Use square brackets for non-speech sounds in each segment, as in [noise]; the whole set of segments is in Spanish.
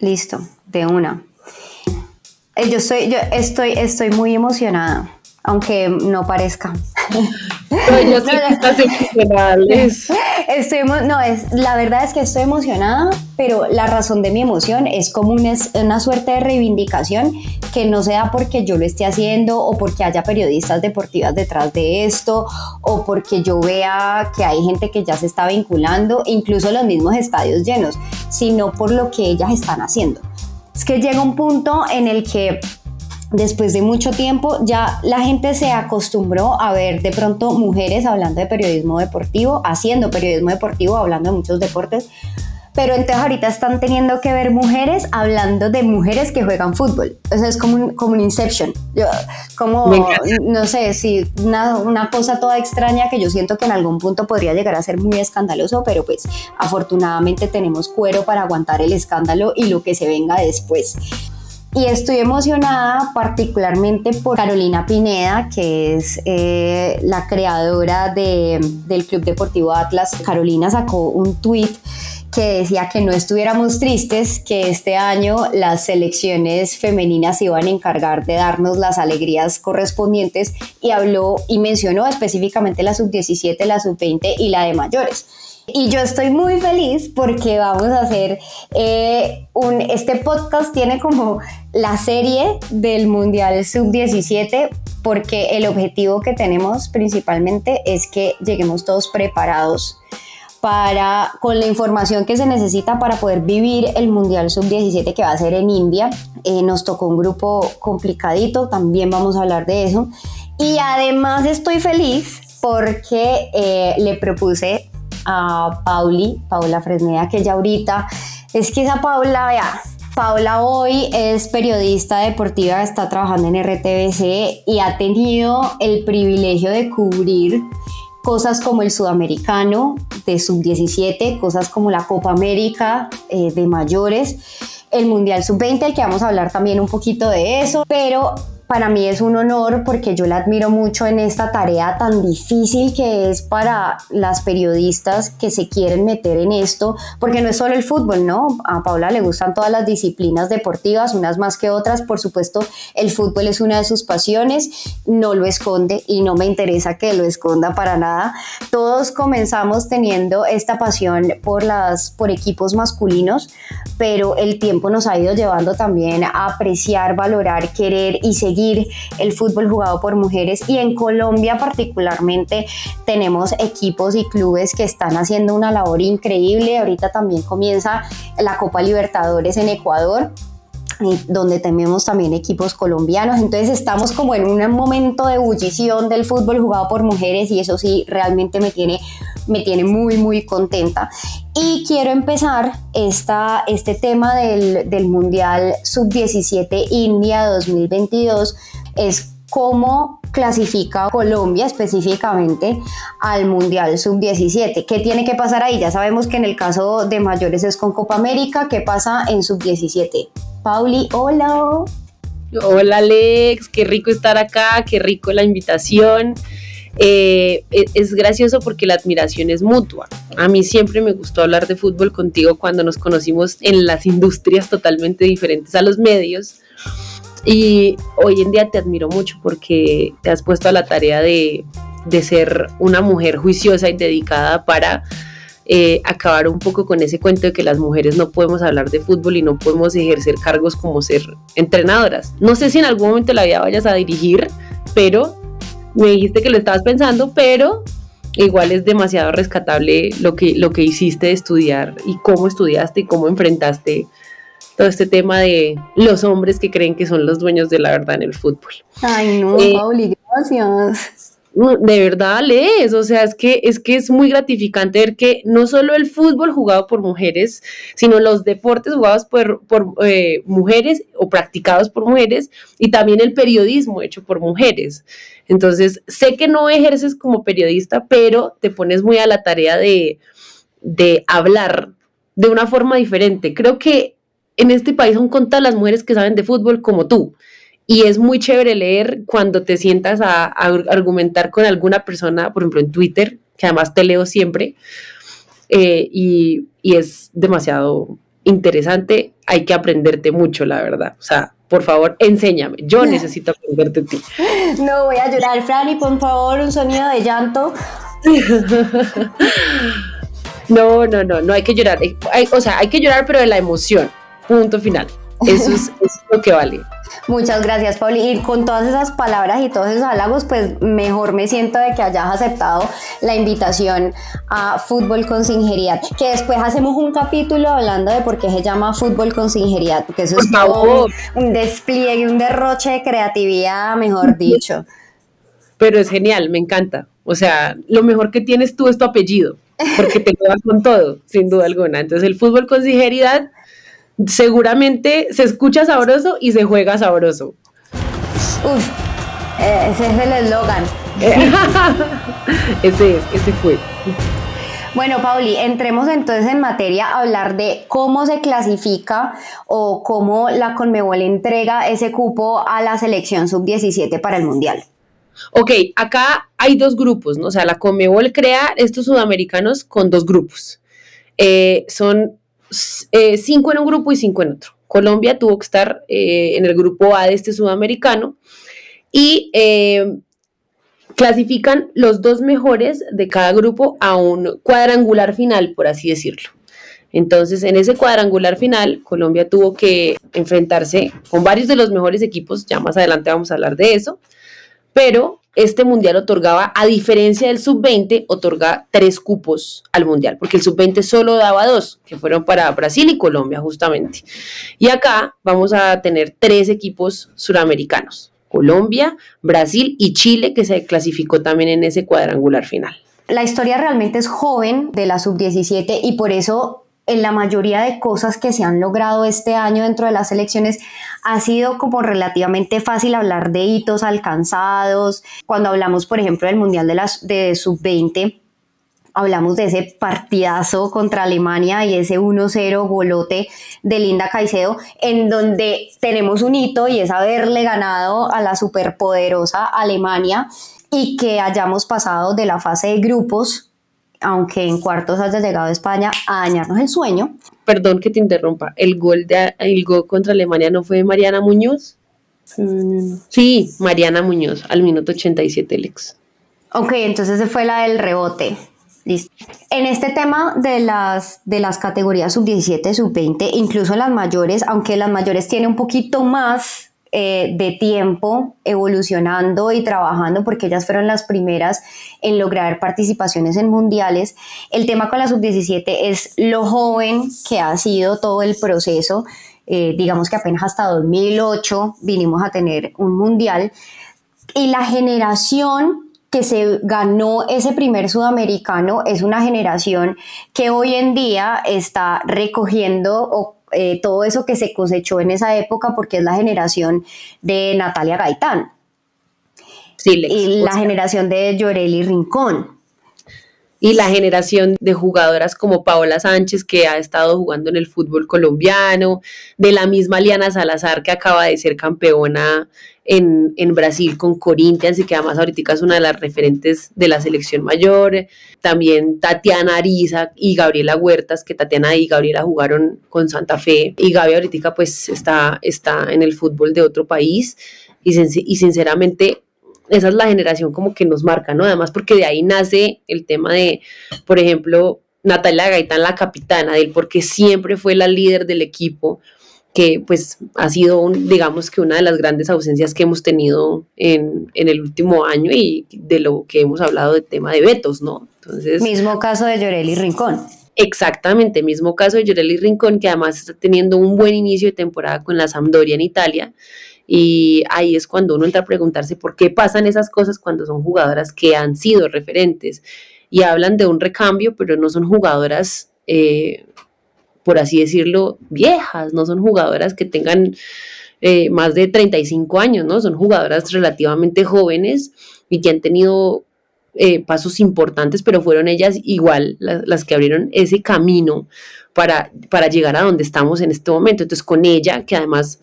Listo, de una. Eh, Yo estoy, yo estoy, estoy muy emocionada, aunque no parezca. No, yo sé que estás emocionada, Liz. Estoy, no, es, la verdad es que estoy emocionada, pero la razón de mi emoción es como una, una suerte de reivindicación que no se da porque yo lo esté haciendo o porque haya periodistas deportivas detrás de esto o porque yo vea que hay gente que ya se está vinculando, incluso los mismos estadios llenos, sino por lo que ellas están haciendo. Es que llega un punto en el que después de mucho tiempo ya la gente se acostumbró a ver de pronto mujeres hablando de periodismo deportivo, haciendo periodismo deportivo, hablando de muchos deportes, pero entonces ahorita están teniendo que ver mujeres hablando de mujeres que juegan fútbol. O sea, es como un, como un Inception. Yo- como, no sé, si una, una cosa toda extraña que yo siento que en algún punto podría llegar a ser muy escandaloso, pero pues afortunadamente tenemos cuero para aguantar el escándalo y lo que se venga después. Y estoy emocionada particularmente por Carolina Pineda, que es eh, la creadora de- del Club Deportivo Atlas. Carolina sacó un tweet que decía que no estuviéramos tristes, que este año las selecciones femeninas se iban a encargar de darnos las alegrías correspondientes y habló y mencionó específicamente la sub-17, la sub-20 y la de mayores. Y yo estoy muy feliz porque vamos a hacer eh, un, este podcast tiene como la serie del Mundial Sub-17 porque el objetivo que tenemos principalmente es que lleguemos todos preparados para, con la información que se necesita para poder vivir el Mundial Sub-17 que va a ser en India. Eh, nos tocó un grupo complicadito, también vamos a hablar de eso. Y además estoy feliz porque eh, le propuse a Pauli, Paula Fresneda, que ya ahorita, es que esa Paula, vea, Paula hoy es periodista deportiva, está trabajando en RTBC y ha tenido el privilegio de cubrir cosas como el sudamericano de sub-17, cosas como la Copa América eh, de mayores, el Mundial sub-20, el que vamos a hablar también un poquito de eso, pero para mí es un honor porque yo la admiro mucho en esta tarea tan difícil que es para las periodistas que se quieren meter en esto, porque no es solo el fútbol, ¿no? A Paula le gustan todas las disciplinas deportivas, unas más que otras, por supuesto, el fútbol es una de sus pasiones, no lo esconde y no me interesa que lo esconda para nada. Todos comenzamos teniendo esta pasión por las por equipos masculinos, pero el tiempo nos ha ido llevando también a apreciar, valorar, querer y seguir el fútbol jugado por mujeres y en Colombia particularmente tenemos equipos y clubes que están haciendo una labor increíble. Ahorita también comienza la Copa Libertadores en Ecuador donde tenemos también equipos colombianos. Entonces estamos como en un momento de ebullición del fútbol jugado por mujeres y eso sí realmente me tiene, me tiene muy, muy contenta. Y quiero empezar esta, este tema del, del Mundial Sub-17 India 2022. Es cómo clasifica Colombia específicamente al Mundial Sub-17. ¿Qué tiene que pasar ahí? Ya sabemos que en el caso de mayores es con Copa América. ¿Qué pasa en Sub-17? Pauli, hola. Hola Alex, qué rico estar acá, qué rico la invitación. Eh, e- es gracioso porque la admiración es mutua. A mí siempre me gustó hablar de fútbol contigo cuando nos conocimos en las industrias totalmente diferentes a los medios. Y hoy en día te admiro mucho porque te has puesto a la tarea de, ser una mujer juiciosa y dedicada para eh, acabar un poco con ese cuento de que las mujeres no podemos hablar de fútbol y no podemos ejercer cargos como ser entrenadoras. No sé si en algún momento la vida vayas a dirigir, pero me dijiste que lo estabas pensando, pero igual es demasiado rescatable lo que, lo que hiciste de estudiar y cómo estudiaste y cómo enfrentaste todo este tema de los hombres que creen que son los dueños de la verdad en el fútbol. Ay, no, eh, Pauli, gracias de verdad lees, o sea, es que, es que es muy gratificante ver que no solo el fútbol jugado por mujeres, sino los deportes jugados por, por eh, mujeres o practicados por mujeres y también el periodismo hecho por mujeres. Entonces, sé que no ejerces como periodista, pero te pones muy a la tarea de, de hablar de una forma diferente. Creo que en este país son contadas las mujeres que saben de fútbol como tú. Y es muy chévere leer cuando te sientas a, argumentar con alguna persona, por ejemplo en Twitter, que además te leo siempre, eh, y, es demasiado interesante. Hay que aprenderte mucho, la verdad. O sea, por favor, enséñame. Yo [laughs] necesito aprenderte a ti. No voy a llorar, Franny, por favor, un sonido de llanto. [laughs] No, no, no, no hay que llorar. o sea, hay que llorar, pero de la emoción. Punto final. Eso es, lo que vale. Muchas gracias, Pauli. Y con todas esas palabras y todos esos halagos, pues mejor me siento de que hayas aceptado la invitación a Fútbol con Singeridad. Que después hacemos un capítulo hablando de por qué se llama Fútbol con Singeridad, porque eso es todo un despliegue, un derroche de creatividad, mejor dicho. Pero es genial, me encanta. O sea, lo mejor que tienes tú es tu apellido, porque te quedas con todo, sin duda alguna. Entonces, el fútbol con sinceridad seguramente se escucha sabroso y se juega sabroso. Uf, ese es el eslogan. [laughs] ese es, ese fue. Bueno, Pauli, entremos entonces en materia a hablar de cómo se clasifica o cómo la Conmebol entrega ese cupo a la selección sub-17 para el Mundial. Ok, acá hay dos grupos, ¿no? O sea, la Conmebol crea estos sudamericanos con dos grupos. Eh, son eh, cinco en un grupo y cinco en otro. Colombia tuvo que estar eh, en el grupo A de este sudamericano y eh, clasifican los dos mejores de cada grupo a un cuadrangular final, por así decirlo. Entonces, en ese cuadrangular final, Colombia tuvo que enfrentarse con varios de los mejores equipos, ya más adelante vamos a hablar de eso, pero este mundial otorgaba, a diferencia del sub-20, otorga tres cupos al mundial, porque el sub-20 solo daba dos, que fueron para Brasil y Colombia, justamente. Y acá vamos a tener tres equipos suramericanos, Colombia, Brasil y Chile, que se clasificó también en ese cuadrangular final. La historia realmente es joven de la sub-17 y por eso en la mayoría de cosas que se han logrado este año dentro de las elecciones ha sido como relativamente fácil hablar de hitos alcanzados. Cuando hablamos, por ejemplo, del Mundial de, de Sub-20, hablamos de ese partidazo contra Alemania y ese 1-0 golote de Linda Caicedo, en donde tenemos un hito y es haberle ganado a la superpoderosa Alemania y que hayamos pasado de la fase de grupos aunque en cuartos haya llegado a España a dañarnos el sueño. Perdón que te interrumpa, ¿el gol, de, el gol contra Alemania no fue de Mariana Muñoz? Sí, Mariana Muñoz, al minuto 87, Lex. Ok, entonces fue la del rebote. Listo. En este tema de las, de las categorías sub-17, sub-20, incluso las mayores, aunque las mayores tienen un poquito más eh, de tiempo evolucionando y trabajando porque ellas fueron las primeras en lograr participaciones en mundiales. El tema con la sub-17 es lo joven que ha sido todo el proceso. Eh, digamos que apenas hasta 2008 vinimos a tener un mundial y la generación que se ganó ese primer sudamericano es una generación que hoy en día está recogiendo o eh, todo eso que se cosechó en esa época porque es la generación de Natalia Gaitán. Sí, y la generación de Llorelli Rincón. Y la generación de jugadoras como Paola Sánchez, que ha estado jugando en el fútbol colombiano, de la misma Liana Salazar, que acaba de ser campeona en, Brasil con Corinthians y que además ahorita es una de las referentes de la selección mayor. También Tatiana Ariza y Gabriela Huertas, que Tatiana y Gabriela jugaron con Santa Fe. Y Gabi ahorita pues está, está en el fútbol de otro país. Y, y sinceramente esa es la generación como que nos marca, ¿no? Además porque de ahí nace el tema de, por ejemplo, Natalia Gaitán, la capitana de él, porque siempre fue la líder del equipo, que pues ha sido, digamos que una de las grandes ausencias que hemos tenido en, en, el último año y de lo que hemos hablado del tema de vetos, ¿no? Entonces... Mismo caso de Llorelli Rincón. Exactamente, mismo caso de Llorelli Rincón, que además está teniendo un buen inicio de temporada con la Sampdoria en Italia. Y ahí es cuando uno entra a preguntarse por qué pasan esas cosas cuando son jugadoras que han sido referentes y hablan de un recambio, pero no son jugadoras, eh, por así decirlo, viejas, no son jugadoras que tengan eh, más de 35 años, ¿no? Son jugadoras relativamente jóvenes y que han tenido eh, pasos importantes, pero fueron ellas igual las, que abrieron ese camino para, para llegar a donde estamos en este momento. Entonces, con ella, que además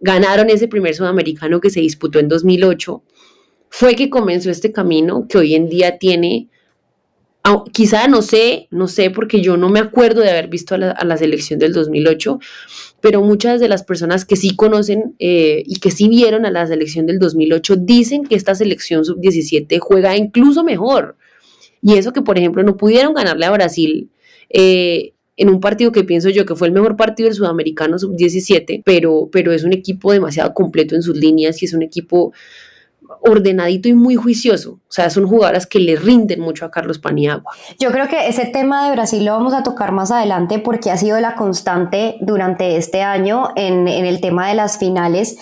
ganaron ese primer sudamericano que se disputó en 2008, fue que comenzó este camino que hoy en día tiene quizá no sé, no sé, porque yo no me acuerdo de haber visto a la, selección del 2008, pero muchas de las personas que sí conocen eh, y que sí vieron a la selección del 2008 dicen que esta selección sub-17 juega incluso mejor. Y eso que, por ejemplo, no pudieron ganarle a Brasil. Eh, en un partido que pienso yo que fue el mejor partido del sudamericano sub-17, pero, pero es un equipo demasiado completo en sus líneas y es un equipo ordenadito y muy juicioso. O sea, son jugadoras que le rinden mucho a Carlos Paniagua. Yo creo que ese tema de Brasil lo vamos a tocar más adelante porque ha sido la constante durante este año en, en el tema de las finales.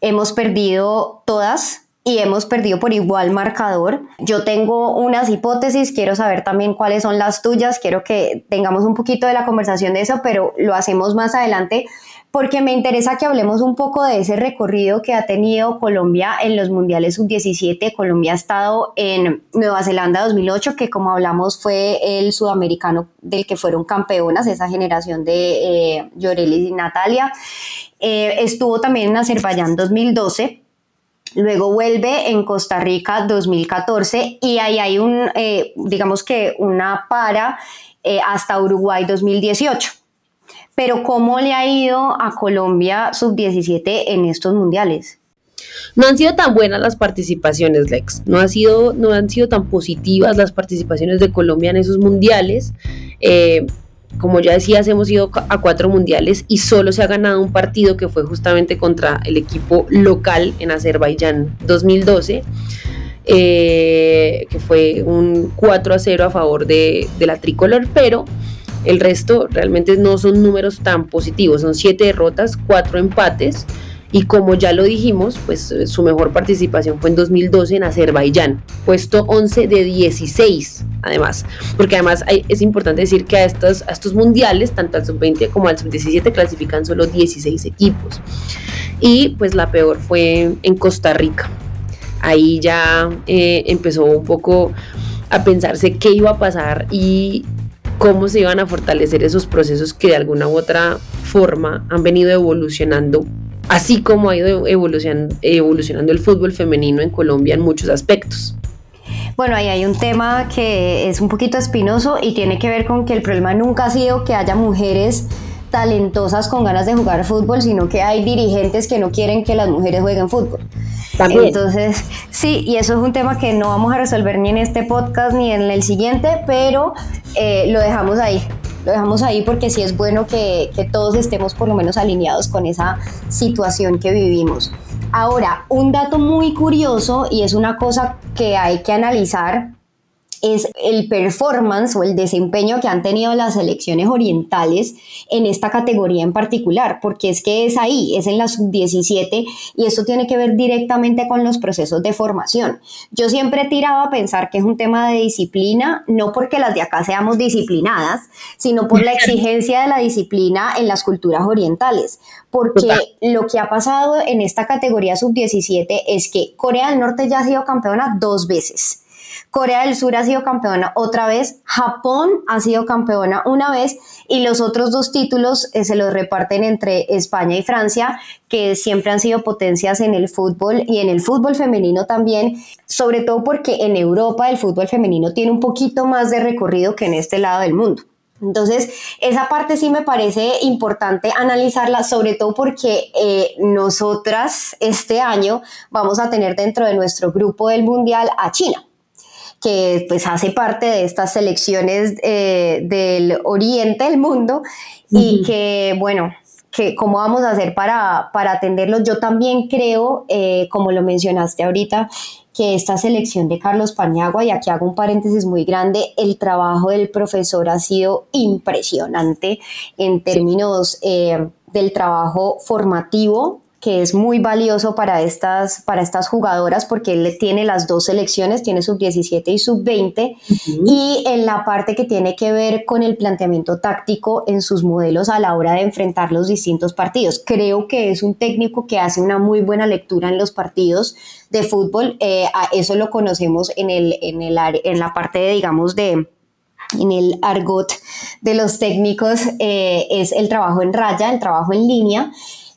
Hemos perdido todas, y hemos perdido por igual marcador. Yo tengo unas hipótesis, quiero saber también cuáles son las tuyas, quiero que tengamos un poquito de la conversación de eso, pero lo hacemos más adelante porque me interesa que hablemos un poco de ese recorrido que ha tenido Colombia en los Mundiales Sub-17. Colombia ha estado en Nueva Zelanda 2008, que como hablamos fue el sudamericano del que fueron campeonas, esa generación de eh, y Natalia. Eh, estuvo también en Azerbaiyán 2012. Luego vuelve en Costa Rica 2014 y ahí hay un, eh, digamos que una para eh, hasta Uruguay 2018 pero ¿cómo le ha ido a Colombia sub-17 en estos mundiales? No han sido tan buenas las participaciones, Lex. No, ha sido, no han sido tan positivas las participaciones de Colombia en esos mundiales. Eh, como ya decías, hemos ido a cuatro mundiales y solo se ha ganado un partido que fue justamente contra el equipo local en Azerbaiyán 2012. Eh, que fue un 4 a 0 a favor de, de la tricolor, pero el resto realmente no son números tan positivos, son siete derrotas, cuatro empates y como ya lo dijimos, pues eh, su mejor participación fue en 2012 en Azerbaiyán, puesto 11 de 16 además, porque además es importante decir que a estos, a estos mundiales, tanto al sub-20 como al sub-17 clasifican solo 16 equipos y pues la peor fue en Costa Rica. Ahí ya eh, empezó un poco a pensarse qué iba a pasar y cómo se iban a fortalecer esos procesos que de alguna u otra forma han venido evolucionando, así como ha ido evolucionando, el fútbol femenino en Colombia en muchos aspectos. Bueno, ahí hay un tema que es un poquito espinoso y tiene que ver con que el problema nunca ha sido que haya mujeres talentosas con ganas de jugar fútbol, sino que hay dirigentes que no quieren que las mujeres jueguen fútbol. Entonces, [laughs] sí, y eso es un tema que no vamos a resolver ni en este podcast ni en el siguiente, pero eh, lo dejamos ahí. Lo dejamos ahí porque sí es bueno que, que todos estemos por lo menos alineados con esa situación que vivimos. Ahora, un dato muy curioso y es una cosa que hay que analizar es el performance o el desempeño que han tenido las selecciones orientales en esta categoría en particular, porque es que es ahí, es en la sub-17 y esto tiene que ver directamente con los procesos de formación. Yo siempre he tirado a pensar que es un tema de disciplina, no porque las de acá seamos disciplinadas, sino por la [laughs] exigencia de la disciplina en las culturas orientales, porque lo que ha pasado en esta categoría sub-17 es que Corea del Norte ya ha sido campeona dos veces Corea del Sur ha sido campeona otra vez, Japón ha sido campeona una vez y los otros dos títulos eh, se los reparten entre España y Francia, que siempre han sido potencias en el fútbol y en el fútbol femenino también, sobre todo porque en Europa el fútbol femenino tiene un poquito más de recorrido que en este lado del mundo. Entonces, esa parte sí me parece importante analizarla, sobre todo porque eh, nosotras este año vamos a tener dentro de nuestro grupo del Mundial a China que pues hace parte de estas selecciones eh, del oriente del mundo y que bueno, que cómo vamos a hacer para, para atenderlos. Yo también creo, eh, como lo mencionaste ahorita, que esta selección de Carlos Paniagua, y aquí hago un paréntesis muy grande, el trabajo del profesor ha sido impresionante en términos eh, del trabajo formativo, que es muy valioso para estas, para estas jugadoras porque él tiene las dos selecciones, tiene sub 17 y sub 20, y en la parte que tiene que ver con el planteamiento táctico en sus modelos a la hora de enfrentar los distintos partidos. Creo que es un técnico que hace una muy buena lectura en los partidos de fútbol, eh, eso lo conocemos en, el, en, el, en la parte, de, digamos, de en el argot de los técnicos eh, es el trabajo en raya, el trabajo en línea.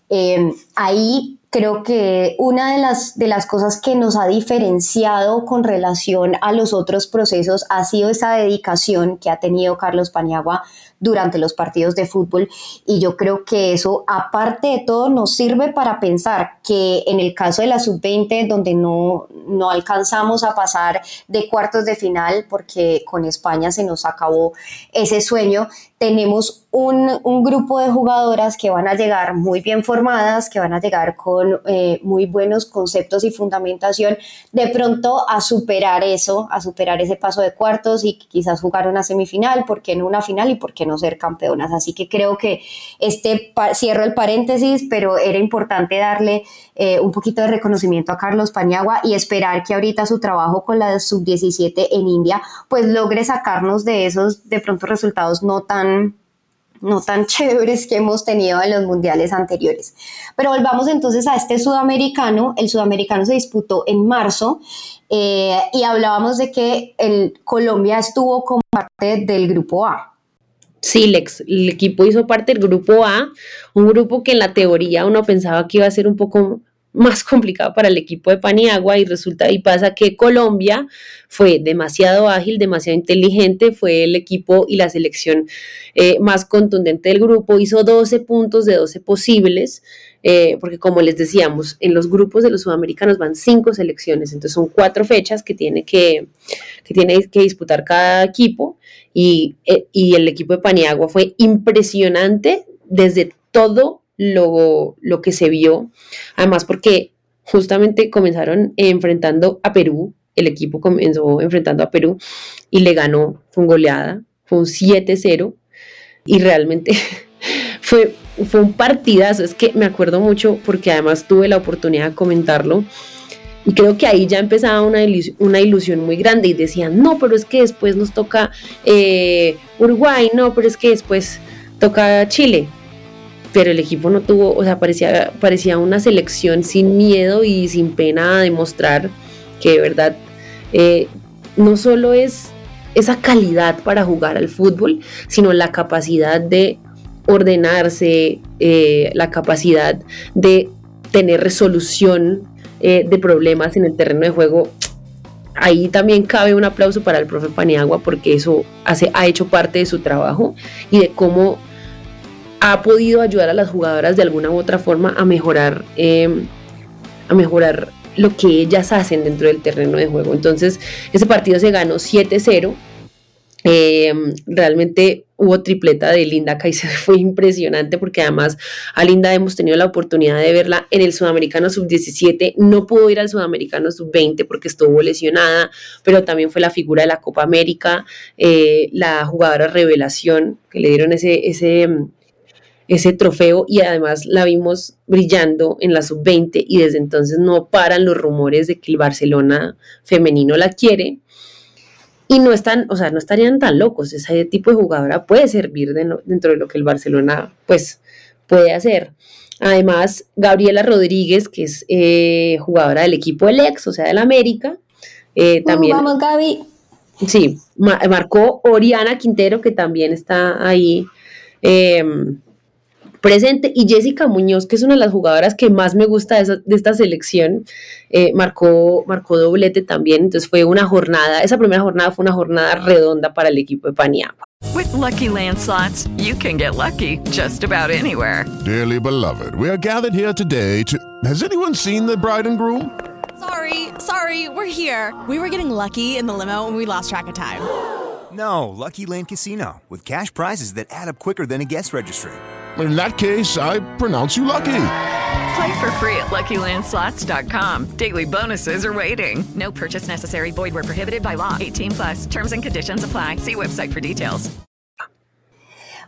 Eh, ahí creo que una de las, de las cosas que nos ha diferenciado con relación a los otros procesos ha sido esa dedicación que ha tenido Carlos Paniagua durante los partidos de fútbol. Y yo creo que eso aparte de todo nos sirve para pensar que en el caso de la sub-20 donde no, no alcanzamos a pasar de cuartos de final porque con España se nos acabó ese sueño, tenemos un, un, grupo de jugadoras que van a llegar muy bien formadas, que van a llegar con eh, muy buenos conceptos y fundamentación, de pronto a superar eso, a superar ese paso de cuartos y quizás jugar una semifinal, ¿por qué no una final y por qué no ser campeonas? Así que creo que este, cierro el paréntesis, pero era importante darle eh, un poquito de reconocimiento a Carlos Paniagua y esperar que ahorita su trabajo con la sub-17 en India pues logre sacarnos de esos de pronto resultados no tan no tan [laughs] chéveres que hemos tenido en los mundiales anteriores. Pero volvamos entonces a este sudamericano. El sudamericano se disputó en marzo eh, y hablábamos de que el Colombia estuvo como parte del grupo A. Sí, Lex, el equipo hizo parte del grupo A, un grupo que en la teoría uno pensaba que iba a ser un poco más [laughs] complicado para el equipo de Paniagua y resulta y pasa que Colombia fue demasiado ágil, demasiado inteligente, fue el equipo y la selección eh, más contundente del grupo, hizo 12 puntos de 12 posibles, eh, porque como les decíamos, en los grupos de los sudamericanos van cinco selecciones, entonces son cuatro fechas que tiene que, que, tiene que disputar cada equipo y, eh, y el equipo de Paniagua fue impresionante desde todo lo, lo que se vio, además porque justamente comenzaron enfrentando a Perú, el equipo comenzó enfrentando a Perú y le ganó, fue goleada, fue un 7-0 y realmente [laughs] fue, fue un partidazo, es que me acuerdo mucho porque además tuve la oportunidad de comentarlo y creo que ahí ya empezaba una, una ilusión muy grande y decían, no, pero es que después nos toca eh, Uruguay, no, pero es que después toca Chile, pero el equipo no tuvo, o sea, parecía, parecía una selección sin miedo y sin pena a demostrar que de verdad eh, no solo es esa calidad para jugar al fútbol, sino la capacidad de ordenarse, eh, la capacidad de tener resolución eh, de problemas en el terreno de juego. Ahí también cabe un aplauso para el profe Paniagua porque eso hace, ha hecho parte de su trabajo y de cómo ha podido ayudar a las jugadoras de alguna u otra forma a mejorar, em, a mejorar lo que ellas hacen dentro del terreno de juego. Entonces, ese partido se ganó 7-0. Em, realmente hubo tripleta de Linda Caicedo, fue impresionante porque además a Linda hemos tenido la oportunidad de verla en el Sudamericano Sub-17, no pudo ir al Sudamericano Sub-20 porque estuvo lesionada, pero también fue la figura de la Copa América, eh, la jugadora revelación que le dieron ese, ese, ese trofeo y además la vimos brillando en la sub-20 y desde entonces no paran los rumores de que el Barcelona femenino la quiere y no están, o sea, no estarían tan locos, ese tipo de jugadora puede servir dentro de lo que el Barcelona pues puede hacer. Además, Gabriela Rodríguez, que es eh, jugadora del equipo del ex, o sea, del América, eh, también... vamos, Gaby. Sí, marcó Oriana Quintero, que también está ahí eh, presente. Y Jessica Muñoz, que es una de las jugadoras que más me gusta de, esta selección, eh, marcó, marcó doblete también. Entonces fue una jornada, esa primera jornada fue una jornada redonda para el equipo de Paniagua. With lucky landslots, you can get lucky just about anywhere. Dearly beloved, we are gathered here today to. Has anyone seen the bride and groom? Sorry Sorry, we're here. We were getting lucky in the limo and we lost track of time. No, Lucky Land Casino, with cash prizes that add up quicker than a guest registry. In that case, I pronounce you lucky. Play for free at LuckyLandSlots.com. Daily bonuses are waiting. No purchase necessary. Void where prohibited by law. 18 plus. Terms and conditions apply. See website for details.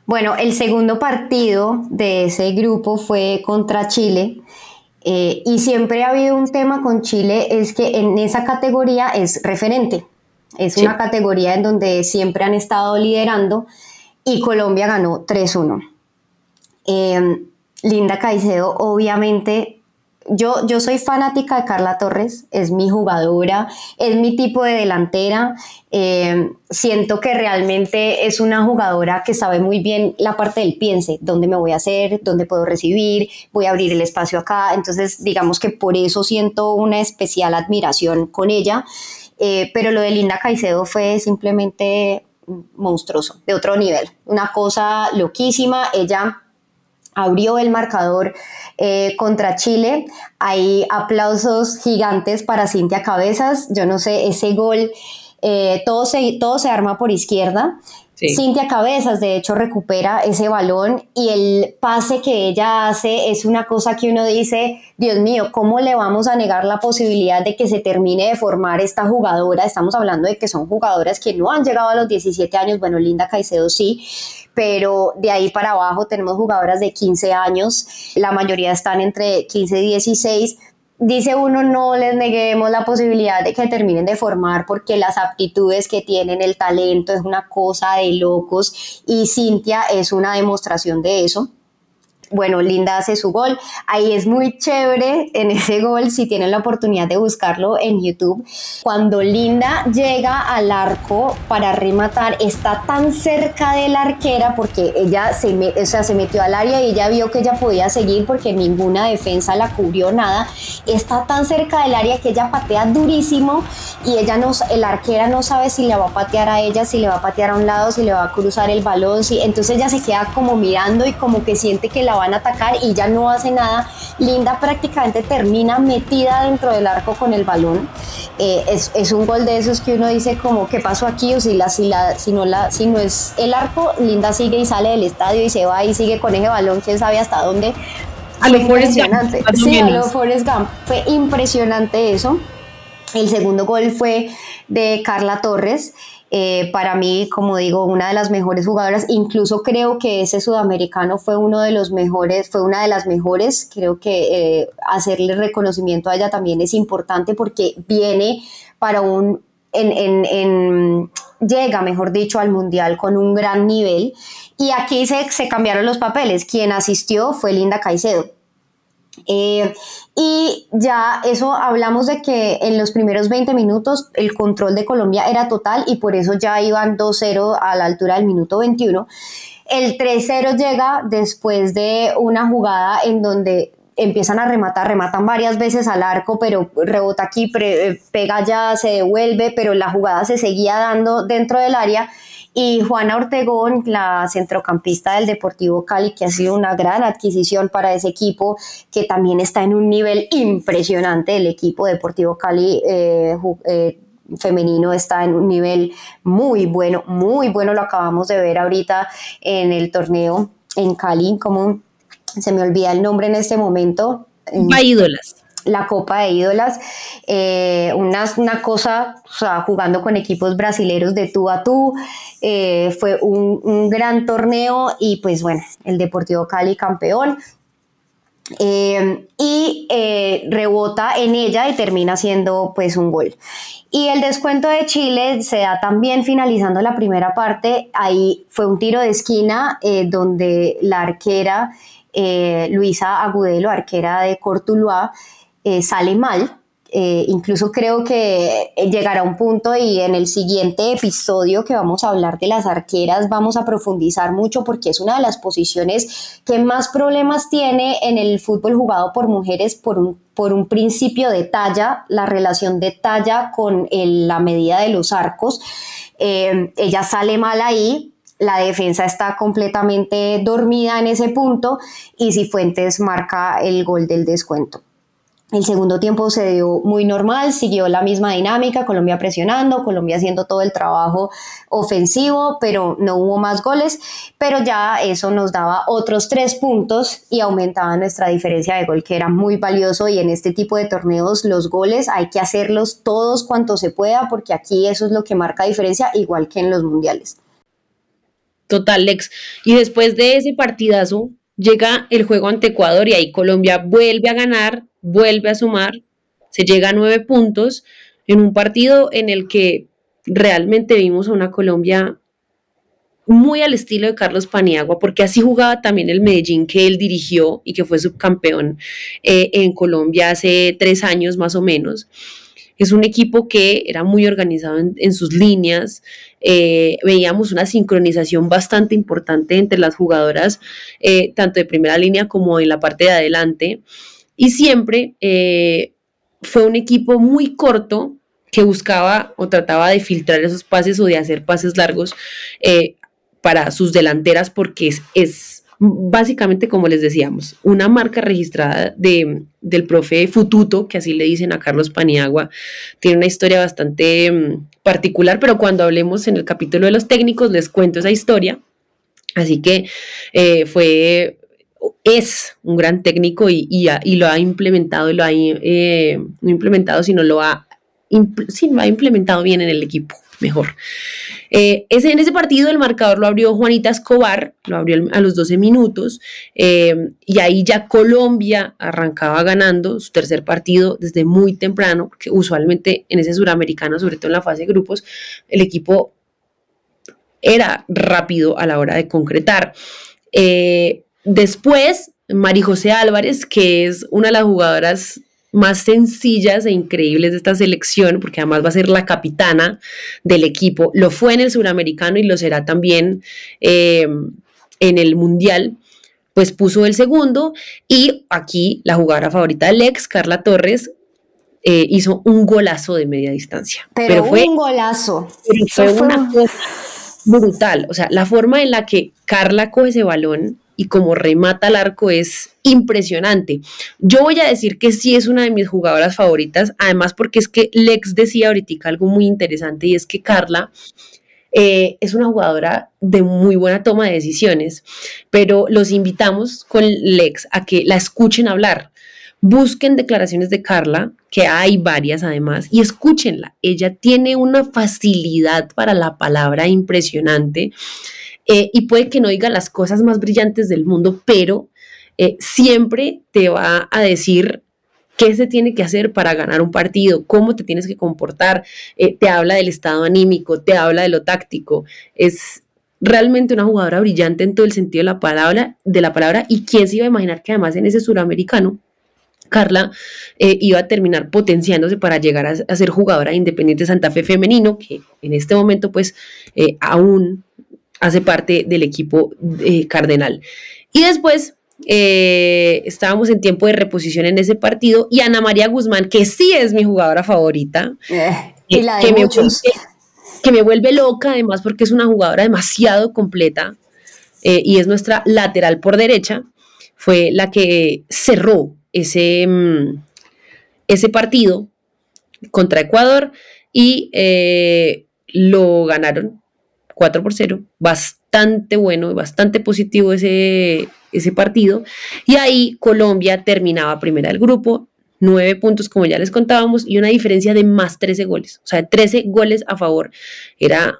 Bueno, el segundo partido de ese grupo fue contra Chile. Eh, y siempre ha habido un tema con Chile, es que en esa categoría es referente. Es una categoría en donde siempre han estado liderando y Colombia ganó 3-1. Eh, Linda Caicedo, obviamente, yo, yo soy fanática de Carla Torres, es mi jugadora, es mi tipo de delantera. Eh, siento que realmente es una jugadora que sabe muy bien la parte del piense, dónde me voy a hacer, dónde puedo recibir, voy a abrir el espacio acá. Entonces, digamos que por eso siento una especial admiración con ella. Eh, pero lo de Linda Caicedo fue simplemente monstruoso, de otro nivel, una cosa loquísima. Ella abrió el marcador eh, contra Chile. Hay aplausos gigantes para Cintia Cabezas. Yo no sé, ese gol, eh, todo, se, todo se arma por izquierda. Cintia Cabezas, de hecho, recupera ese balón y el pase que ella hace es una cosa que uno dice, Dios mío, ¿cómo le vamos a negar la posibilidad de que se termine de formar esta jugadora? Estamos hablando de que son jugadoras que no han llegado a los 17 años, bueno, Linda Caicedo sí, pero de ahí para abajo tenemos jugadoras de 15 años, la mayoría están entre 15 y 16, dice uno no les neguemos la posibilidad de que terminen de formar porque las aptitudes que tienen, el talento es una cosa de locos. Y Cintia es una demostración de eso bueno, Linda hace su gol. Ahí es muy chévere en ese gol, si tienen la oportunidad de buscarlo en YouTube. Cuando Linda llega al arco para rematar, está tan cerca de la arquera porque ella se, o sea, se metió al área y ella vio que ella podía seguir porque ninguna defensa la cubrió nada. Está tan cerca del área que ella patea durísimo y ella no, el arquera no sabe si le va a patear a ella, si le va a patear a un lado, si le va a cruzar el balón. Entonces ella se queda como mirando y como que siente que la van a atacar y ya no hace nada. Linda prácticamente termina metida dentro del arco con el balón. Eh, es, es, un gol de esos que uno dice como qué pasó aquí o si, la, si, la, si, no la, si no es el arco, Linda sigue y sale del estadio y se va y sigue con ese balón, quién sabe hasta dónde. A lo impresionante. Sí, a lo Forrest Gump. Fue impresionante eso. El segundo gol fue de Carla Torres. Eh, para mí, como digo, una de las mejores jugadoras. Incluso creo que ese sudamericano fue uno de los mejores, fue una de las mejores. Creo que eh, hacerle reconocimiento a ella también es importante porque viene para un, en, llega, mejor dicho, al mundial con un gran nivel. Y aquí se, se cambiaron los papeles. Quien asistió fue Linda Caicedo eh, y ya eso hablamos de que en los primeros 20 minutos el control de Colombia era total y por eso ya iban 2-0 a la altura del minuto 21. El 3-0 llega después de una jugada en donde empiezan a rematar, rematan varias veces al arco, pero rebota aquí, pega ya, se devuelve, pero la jugada se seguía dando dentro del área y Juana Ortegón, la centrocampista del Deportivo Cali, que ha sido una gran adquisición para ese equipo, que también está en un nivel impresionante. El equipo Deportivo Cali eh, eh, femenino está en un nivel muy bueno, muy bueno. Lo acabamos de ver ahorita en el torneo en Cali, como se me olvida el nombre en este momento. ídolas la Copa de Ídolas, eh, una, una, cosa, o sea, jugando con equipos brasileños de tú a tú, eh, fue un, gran torneo y pues bueno, el Deportivo Cali campeón. Eh, y rebota en ella y termina siendo pues un gol. Y el descuento de Chile se da también finalizando la primera parte, ahí fue un tiro de esquina donde la arquera Luisa Agudelo, arquera de Cortuluá, eh, sale mal. Eh, incluso creo que llegará un punto y en el siguiente episodio que vamos a hablar de las arqueras vamos a profundizar mucho porque es una de las posiciones que más problemas tiene en el fútbol jugado por mujeres por un, por un principio de talla, la relación de talla con la medida de los arcos. Eh, ella sale mal ahí, la defensa está completamente dormida en ese punto y Cifuentes marca el gol del descuento. El segundo tiempo se dio muy normal, siguió la misma dinámica, Colombia presionando, Colombia haciendo todo el trabajo ofensivo, pero no hubo más goles, pero ya eso nos daba otros tres puntos y aumentaba nuestra diferencia de gol, que era muy valioso y en este tipo de torneos los goles hay que hacerlos todos cuanto se pueda, porque aquí eso es lo que marca diferencia, igual que en los mundiales. Total, Lex. Y después de ese partidazo, llega el juego ante Ecuador y ahí Colombia vuelve a ganar, vuelve a sumar, se llega a nueve puntos en un partido en el que realmente vimos a una Colombia muy al estilo de Carlos Paniagua, porque así jugaba también el Medellín que él dirigió y que fue subcampeón eh, en Colombia hace tres años más o menos. Es un equipo que era muy organizado en, sus líneas. Eh, veíamos una sincronización bastante importante entre las jugadoras, eh, tanto de primera línea como en la parte de adelante. Y siempre eh, fue un equipo muy corto que buscaba o trataba de filtrar esos pases o de hacer pases largos para sus delanteras porque es básicamente, como les decíamos, una marca registrada de, del profe Fututo, que así le dicen a Carlos Paniagua, tiene una historia bastante mm, particular, pero cuando hablemos en el capítulo de los técnicos les cuento esa historia. Así que eh, fue, es un gran técnico y, y, lo ha implementado, y lo ha eh, implementado, sino lo ha, ha implementado bien en el equipo mejor. Eh, en ese partido el marcador lo abrió Juanita Escobar, lo abrió a los 12 minutos, eh, y ahí ya Colombia arrancaba ganando su tercer partido desde muy temprano, porque usualmente en ese suramericano, sobre todo en la fase de grupos, el equipo era rápido a la hora de concretar. Después, Mari José Álvarez, que es una de las jugadoras más sencillas e increíbles de esta selección, porque además va a ser la capitana del equipo. Lo fue en el suramericano y lo será también eh, en el mundial. Pues puso el segundo y aquí la jugadora favorita del ex, Carla Torres, eh, hizo un golazo de media distancia. Pero, fue un golazo. fue una cosa brutal. O sea, la forma en la que Carla coge ese balón y como remata el arco es impresionante. Yo voy a decir que sí es una de mis jugadoras favoritas, además porque es que Lex decía ahorita algo muy interesante y es que Carla eh, es una jugadora de muy buena toma de decisiones, pero los invitamos con Lex a que la escuchen hablar. Busquen declaraciones de Carla, que hay varias además, y escúchenla. Ella tiene una facilidad para la palabra impresionante eh, y puede que no diga las cosas más brillantes del mundo, pero eh, siempre te va a decir qué se tiene que hacer para ganar un partido, cómo te tienes que comportar, eh, te habla del estado anímico, te habla de lo táctico. Es realmente una jugadora brillante en todo el sentido de la palabra, de la palabra y quién se iba a imaginar que además en ese suramericano Carla iba a terminar potenciándose para llegar a, ser jugadora de Independiente Santa Fe femenino, que en este momento pues aún hace parte del equipo eh, cardenal. Y después eh, estábamos en tiempo de reposición en ese partido y Ana María Guzmán, que sí es mi jugadora favorita, eh, y la de que, me vuelve, que, me vuelve, loca además porque es una jugadora demasiado completa y es nuestra lateral por derecha, fue la que cerró ese, mm, ese partido contra Ecuador y lo ganaron 4 por 0, bastante bueno bastante positivo ese, ese partido. Y ahí Colombia terminaba primera del grupo, 9 puntos como ya les contábamos y una diferencia de más 13 goles, o sea, 13 goles a favor. Era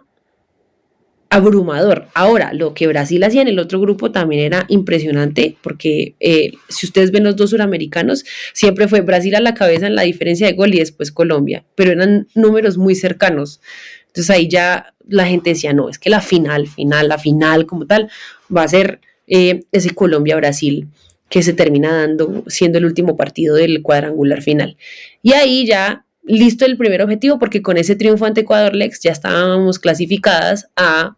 abrumador. Ahora, lo que Brasil hacía en el otro grupo también era impresionante, porque eh, si ustedes ven los dos suramericanos, siempre fue Brasil a la cabeza en la diferencia de gol y después Colombia, pero eran números muy cercanos. Entonces ahí ya la gente decía, no, es que la final, final, la final como tal, va a ser eh, ese Colombia-Brasil que se termina dando siendo el último partido del cuadrangular final. Y ahí ya listo el primer objetivo, porque con ese triunfo ante Ecuador Lex ya estábamos clasificadas a,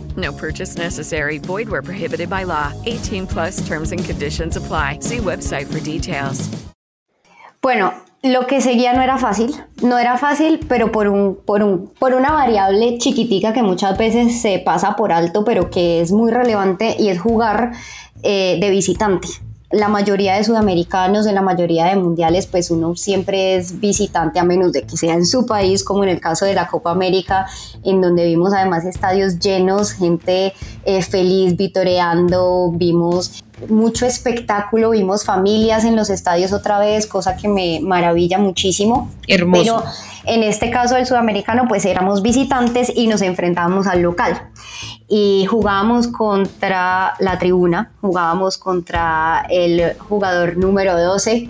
No purchase necessary. Void where prohibited by law. 18 plus terms and conditions apply. See website for details. Bueno, lo que seguía no era fácil. No era fácil, pero por, un, por, un, por una variable chiquitica que muchas veces se pasa por alto, pero que es muy relevante y es jugar eh, de visitante la mayoría de sudamericanos, en la mayoría de mundiales, pues uno siempre es visitante a menos de que sea en su país, como en el caso de la Copa América, en donde vimos además estadios llenos, gente eh, feliz, vitoreando, vimos mucho espectáculo, vimos familias en los estadios otra vez, cosa que me maravilla muchísimo. Hermoso. Pero en este caso del sudamericano, pues éramos visitantes y nos enfrentábamos al local. Y jugábamos contra la tribuna, jugábamos contra el jugador número 12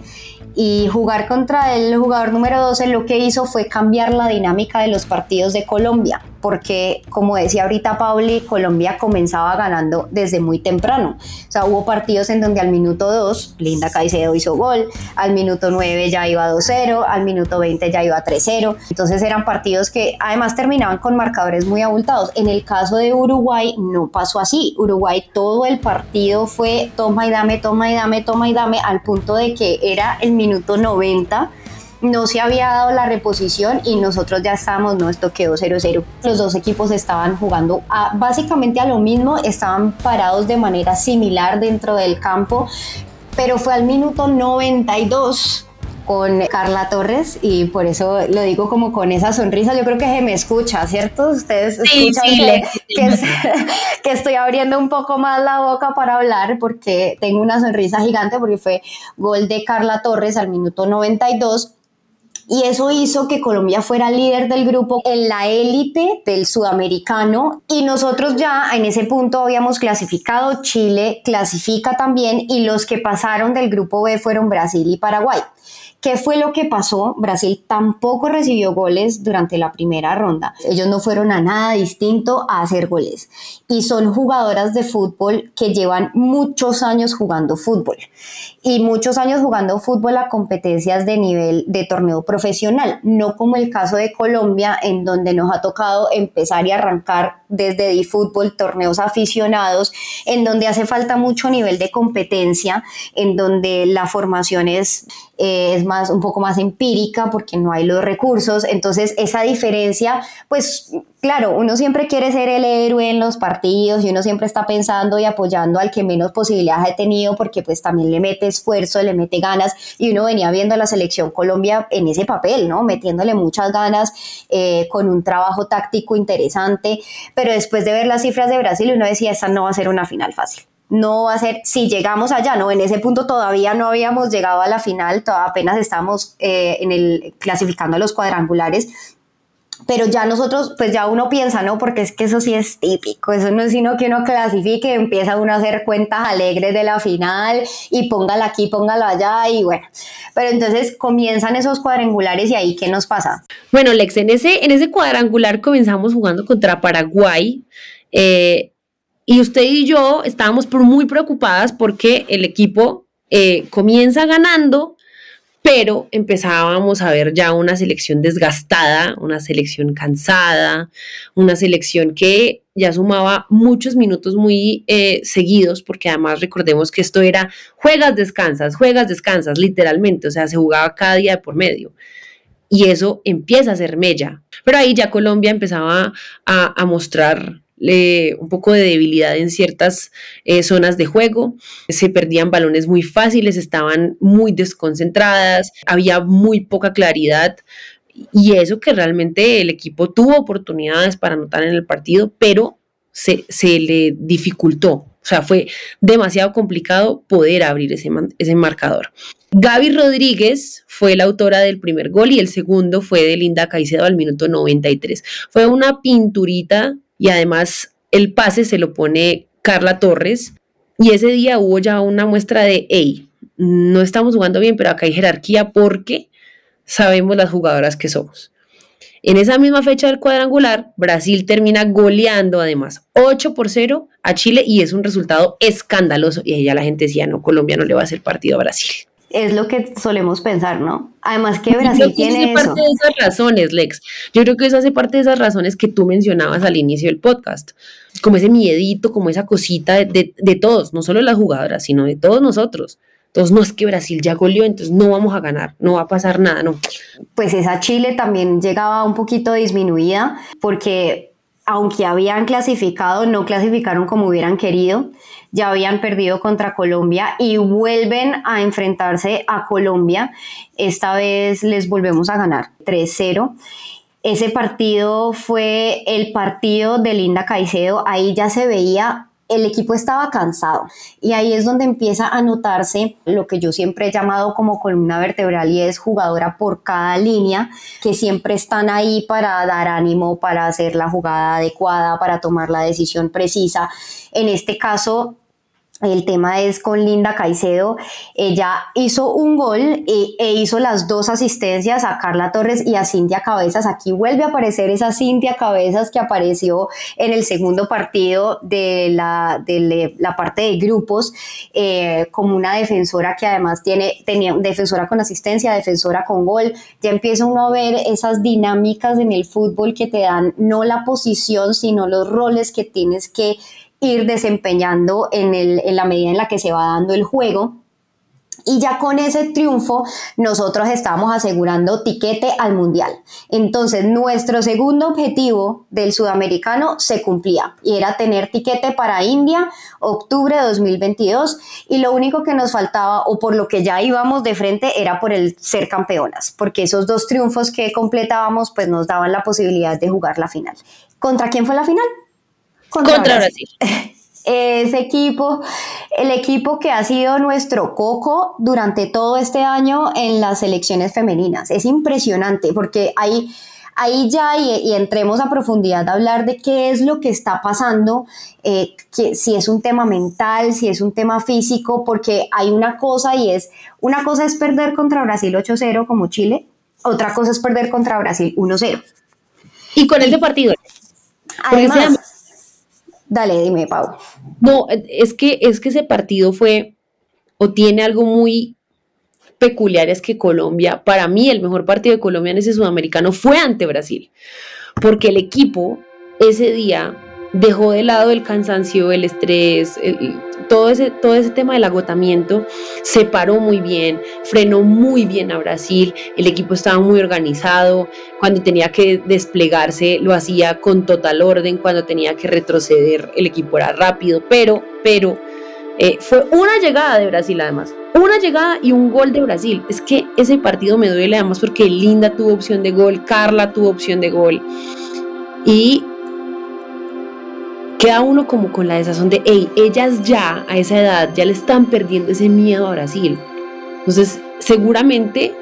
y jugar contra el jugador número 12 lo que hizo fue cambiar la dinámica de los partidos de Colombia porque como decía ahorita Pauli, Colombia comenzaba ganando desde muy temprano. O sea, hubo partidos en donde al minuto 2 Linda Caicedo hizo gol, al minuto 9 ya iba 2-0, al minuto 20 ya iba 3-0. Entonces eran partidos que además terminaban con marcadores muy abultados. En el caso de Uruguay no pasó así. Uruguay todo el partido fue toma y dame, toma y dame, toma y dame, al punto de que era el minuto 90 no se había dado la reposición y nosotros ya estábamos, no, esto quedó 0-0. Los dos equipos estaban jugando básicamente a lo mismo, estaban parados de manera similar dentro del campo, pero fue al minuto 92 con Carla Torres y por eso lo digo como con esa sonrisa. Yo creo que se me escucha, ¿cierto? Ustedes escuchan que, [laughs] que, estoy abriendo un poco más la boca para hablar porque tengo una sonrisa gigante porque fue gol de Carla Torres al minuto 92 y eso hizo que Colombia fuera líder del grupo en la élite del sudamericano y nosotros ya en ese punto habíamos clasificado, Chile clasifica también y los que pasaron del grupo B fueron Brasil y Paraguay. ¿Qué fue lo que pasó? Brasil tampoco recibió goles durante la primera ronda. Ellos no fueron a nada distinto a hacer goles. Y son jugadoras de fútbol que llevan muchos años jugando fútbol. Y muchos años jugando fútbol a competencias de nivel de torneo profesional. No como el caso de Colombia, en donde nos ha tocado empezar y arrancar desde fútbol, torneos aficionados, en donde hace falta mucho nivel de competencia, en donde la formación es eh, es más, un poco más empírica porque no hay los recursos. Entonces, esa diferencia, pues claro, uno siempre quiere ser el héroe en los partidos y uno siempre está pensando y apoyando al que menos posibilidades ha tenido porque pues también le mete esfuerzo, le mete ganas y uno venía viendo a la selección Colombia en ese papel, ¿no? Metiéndole muchas ganas eh, con un trabajo táctico interesante, pero después de ver las cifras de Brasil uno decía, esta no va a ser una final fácil no va a ser, si llegamos allá, no, en ese punto todavía no habíamos llegado a la final, todavía apenas estamos eh, en el, clasificando los cuadrangulares, pero ya nosotros, pues ya uno piensa, ¿no? Porque es que eso sí es típico, eso no es sino que uno clasifique, empieza uno a hacer cuentas alegres de la final y póngala aquí, póngala allá y bueno, pero entonces comienzan esos cuadrangulares y ahí, ¿qué nos pasa? Bueno, Lex, en ese, en ese cuadrangular comenzamos jugando contra Paraguay. Eh, y usted y yo estábamos muy preocupadas porque el equipo eh, comienza ganando, pero empezábamos a ver ya una selección desgastada, una selección cansada, una selección que ya sumaba muchos minutos muy eh, seguidos, porque además recordemos que esto era juegas, descansas, juegas, descansas, literalmente, o sea, se jugaba cada día de por medio. Y eso empieza a ser mella. Pero ahí ya Colombia empezaba a, a mostrar un poco de debilidad en ciertas eh, zonas de juego, se perdían balones muy fáciles, estaban muy desconcentradas, había muy poca claridad y eso que realmente el equipo tuvo oportunidades para anotar en el partido, pero se, le dificultó. O sea, fue demasiado complicado poder abrir ese, ese marcador. Gaby Rodríguez fue la autora del primer gol y el segundo fue de Linda Caicedo al minuto 93. Fue una pinturita y además el pase se lo pone Carla Torres y ese día hubo ya una muestra de, hey, no estamos jugando bien, pero acá hay jerarquía porque sabemos las jugadoras que somos. En esa misma fecha del cuadrangular, Brasil termina goleando además 8 por 0 a Chile y es un resultado escandaloso. Y ahí ya la gente decía, no, Colombia no le va a hacer partido a Brasil. Es lo que solemos pensar, ¿no? Además que Brasil tiene eso. parte de esas razones, Lex. Yo creo que eso hace parte de esas razones que tú mencionabas al inicio del podcast. Como ese miedito, como esa cosita de, de todos, no solo de las jugadoras, sino de todos nosotros. Entonces, no es que Brasil ya goleó, entonces no vamos a ganar, no va a pasar nada, no. Pues esa Chile también llegaba un poquito disminuida porque aunque habían clasificado, no clasificaron como hubieran querido, ya habían perdido contra Colombia y vuelven a enfrentarse a Colombia. Esta vez les volvemos a ganar 3-0. Ese partido fue el partido de Linda Caicedo, ahí ya se veía el equipo estaba cansado y ahí es donde empieza a notarse lo que yo siempre he llamado como columna vertebral y es jugadora por cada línea que siempre están ahí para dar ánimo, para hacer la jugada adecuada, para tomar la decisión precisa. En este caso, el tema es con Linda Caicedo. Ella hizo un gol e, hizo las dos asistencias a Carla Torres y a Cintia Cabezas. Aquí vuelve a aparecer esa Cintia Cabezas que apareció en el segundo partido de la, de la parte de grupos eh, como una defensora que además tiene, tenía defensora con asistencia, defensora con gol. Ya empieza uno a ver esas dinámicas en el fútbol que te dan no la posición, sino los roles que tienes que ir desempeñando en, el, en la medida en la que se va dando el juego. Y ya con ese triunfo nosotros estamos asegurando tiquete al mundial. Entonces nuestro segundo objetivo del sudamericano se cumplía y era tener tiquete para India octubre de 2022 y lo único que nos faltaba o por lo que ya íbamos de frente era por el ser campeonas, porque esos dos triunfos que completábamos pues nos daban la posibilidad de jugar la final. ¿Contra quién fue la final? Contra, Brasil. [laughs] Ese equipo, el equipo que ha sido nuestro coco durante todo este año en las selecciones femeninas. Es impresionante porque ahí, ahí ya, y, entremos a profundidad a hablar de qué es lo que está pasando, eh, que, si es un tema mental, si es un tema físico, porque hay una cosa y es, una cosa es perder contra Brasil 8-0 como Chile, otra cosa es perder contra Brasil 1-0. Y con ese partido. Además, Dale, dime, Pau. No, es que, es que ese partido fue o tiene algo muy peculiar, es que Colombia, para mí el mejor partido de Colombia en ese sudamericano fue ante Brasil, porque el equipo ese día dejó de lado el cansancio, el estrés, todo, ese, todo ese tema del agotamiento, se paró muy bien, frenó muy bien a Brasil, el equipo estaba muy organizado, cuando tenía que desplegarse lo hacía con total orden, cuando tenía que retroceder el equipo era rápido, pero, pero eh, fue una llegada de Brasil además, una llegada y un gol de Brasil. Es que ese partido me duele además porque Linda tuvo opción de gol, Carla tuvo opción de gol. Y queda uno como con la desazón de, hey, ellas ya a esa edad ya le están perdiendo ese miedo a Brasil. Entonces, seguramente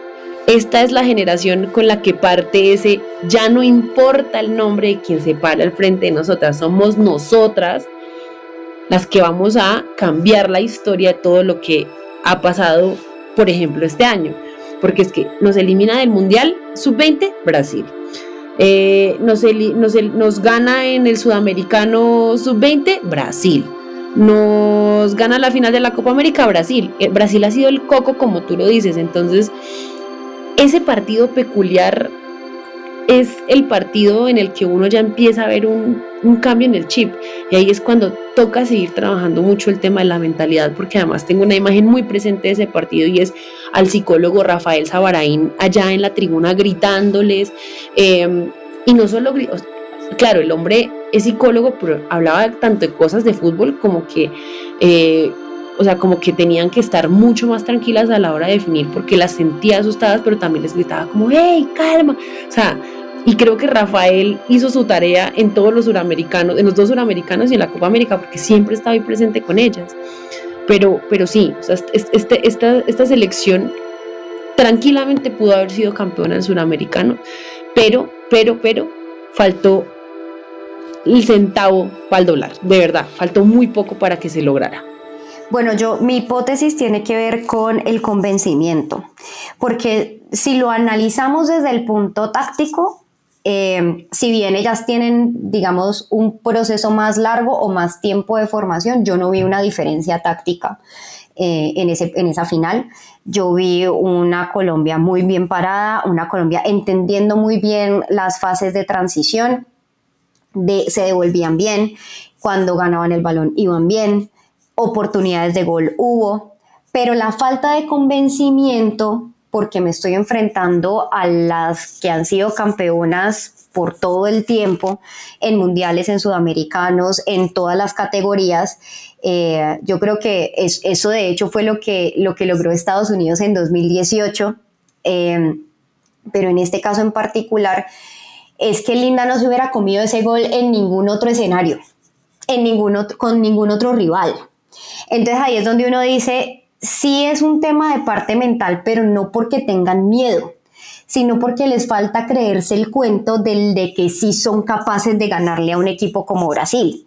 esta es la generación con la que parte ese, ya no importa el nombre de quien se para al frente de nosotras, somos nosotras las que vamos a cambiar la historia de todo lo que ha pasado, por ejemplo, este año. Porque es que nos elimina del Mundial Sub-20 Brasil eh, nos, nos, gana en el Sudamericano Sub-20 Brasil. Nos gana la final de la Copa América Brasil. Eh, Brasil ha sido el coco, como tú lo dices. Entonces, ese partido peculiar es el partido en el que uno ya empieza a ver un, un, cambio en el chip. Y ahí es cuando toca seguir trabajando mucho el tema de la mentalidad, porque además tengo una imagen muy presente de ese partido y es al psicólogo Rafael Sabaraín allá en la tribuna gritándoles. Em, y no solo, claro, el hombre es psicólogo, pero hablaba tanto de cosas de fútbol como que... Eh, o sea, como que tenían que estar mucho más tranquilas a la hora de definir porque las sentía asustadas, pero también les gritaba como, hey, calma. O sea, y creo que Rafael hizo su tarea en todos los suramericanos, en los dos suramericanos y en la Copa América, porque siempre estaba ahí presente con ellas. Pero, pero sí, este, esta, esta selección tranquilamente pudo haber sido campeona del suramericano, pero, pero, pero, faltó el centavo para el dólar, de verdad, faltó muy poco para que se lograra. Bueno, yo, mi hipótesis tiene que ver con el convencimiento, porque si lo analizamos desde el punto táctico, eh, si bien ellas tienen, digamos, un proceso más largo o más tiempo de formación, yo no vi una diferencia táctica eh, en, ese, en esa final. Yo vi una Colombia muy bien parada, una Colombia entendiendo muy bien las fases de transición, de, se devolvían bien, cuando ganaban el balón iban bien, oportunidades de gol hubo, pero la falta de convencimiento porque me estoy enfrentando a las que han sido campeonas por todo el tiempo en mundiales, en sudamericanos, en todas las categorías. Eh, yo creo que eso de hecho fue lo que, lo que logró Estados Unidos en 2018, em, pero en este caso en particular es que Linda no se hubiera comido ese gol en ningún otro escenario, en con ningún otro rival. Entonces ahí es donde uno dice, sí es un tema de parte mental, pero no porque tengan miedo, sino porque les falta creerse el cuento del de que sí son capaces de ganarle a un equipo como Brasil.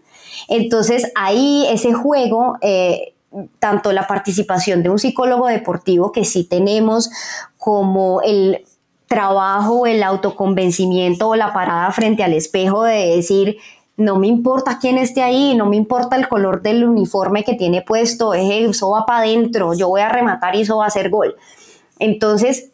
Entonces ahí ese juego, eh, tanto la participación de un psicólogo deportivo que sí tenemos, como el trabajo, el autoconvencimiento o la parada frente al espejo de decir, no me importa quién esté ahí, no me importa el color del uniforme que tiene puesto, eso va para adentro, yo voy a rematar y eso va a ser gol. Entonces,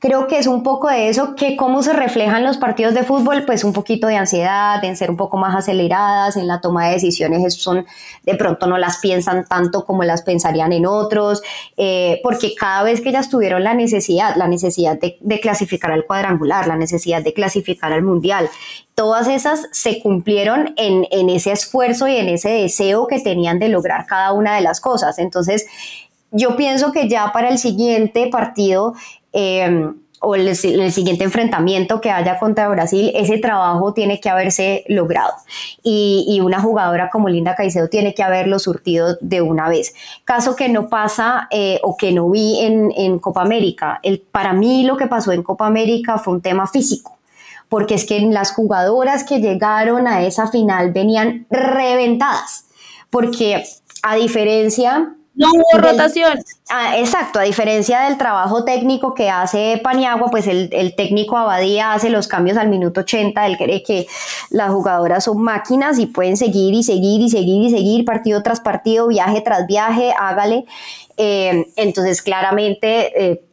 creo que es un poco de eso, que cómo se reflejan los partidos de fútbol, pues un poquito de ansiedad, en ser un poco más aceleradas, en la toma de decisiones, son de pronto no las piensan tanto como las pensarían en otros, eh, porque cada vez que ellas tuvieron la necesidad, la necesidad de, de clasificar al cuadrangular, la necesidad de clasificar al mundial, todas esas se cumplieron en, en ese esfuerzo y en ese deseo que tenían de lograr cada una de las cosas. Entonces, yo pienso que ya para el siguiente partido Em, o el, el, siguiente enfrentamiento que haya contra Brasil, ese trabajo tiene que haberse logrado. Y, una jugadora como Linda Caicedo tiene que haberlo surtido de una vez. Caso que no pasa eh, o que no vi en, Copa América. Para mí lo que pasó en Copa América fue un tema físico porque es que las jugadoras que llegaron a esa final venían reventadas, porque a diferencia no hubo rotación. Ah, exacto, a diferencia del trabajo técnico que hace Paniagua, pues el, técnico Abadía hace los cambios al minuto 80, él cree que las jugadoras son máquinas y pueden seguir y seguir y seguir y seguir partido tras partido, viaje tras viaje, hágale. Eh, entonces, claramente, eh,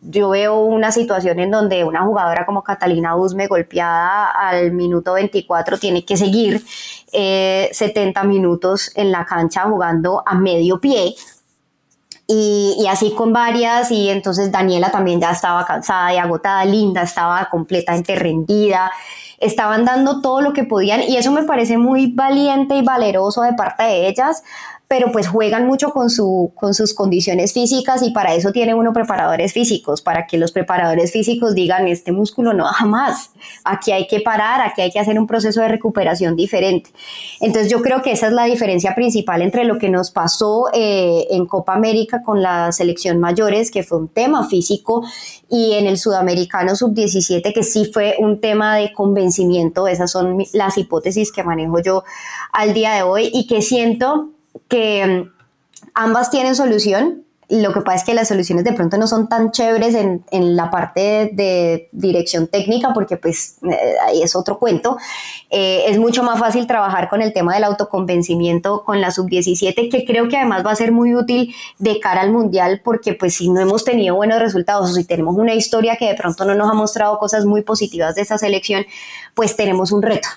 yo veo una situación en donde una jugadora como Catalina Usme golpeada al minuto 24 tiene que seguir 70 eh, minutos en la cancha jugando a medio pie. Y, así con varias, y entonces Daniela también ya estaba cansada y agotada, Linda estaba completamente rendida, estaban dando todo lo que podían y eso me parece muy valiente y valeroso de parte de ellas, pero pues juegan mucho con, su, con sus condiciones físicas y para eso tiene uno preparadores físicos, para que los preparadores físicos digan, este músculo no jamás, aquí hay que parar, aquí hay que hacer un proceso de recuperación diferente. Entonces yo creo que esa es la diferencia principal entre lo que nos pasó eh, en Copa América con la selección mayores, que fue un tema físico, y en el sudamericano sub-17, que sí fue un tema de convencimiento, esas son las hipótesis que manejo yo al día de hoy y que siento que mm, ambas tienen solución. Lo que pasa es que las soluciones de pronto no son tan chéveres en, la parte de, dirección técnica, porque pues eh, ahí es otro cuento. Eh, es mucho más fácil trabajar con el tema del autoconvencimiento con la sub-17, que creo que además va a ser muy útil de cara al mundial, porque pues si no hemos tenido buenos resultados o si tenemos una historia que de pronto no nos ha mostrado cosas muy positivas de esa selección, pues tenemos un reto.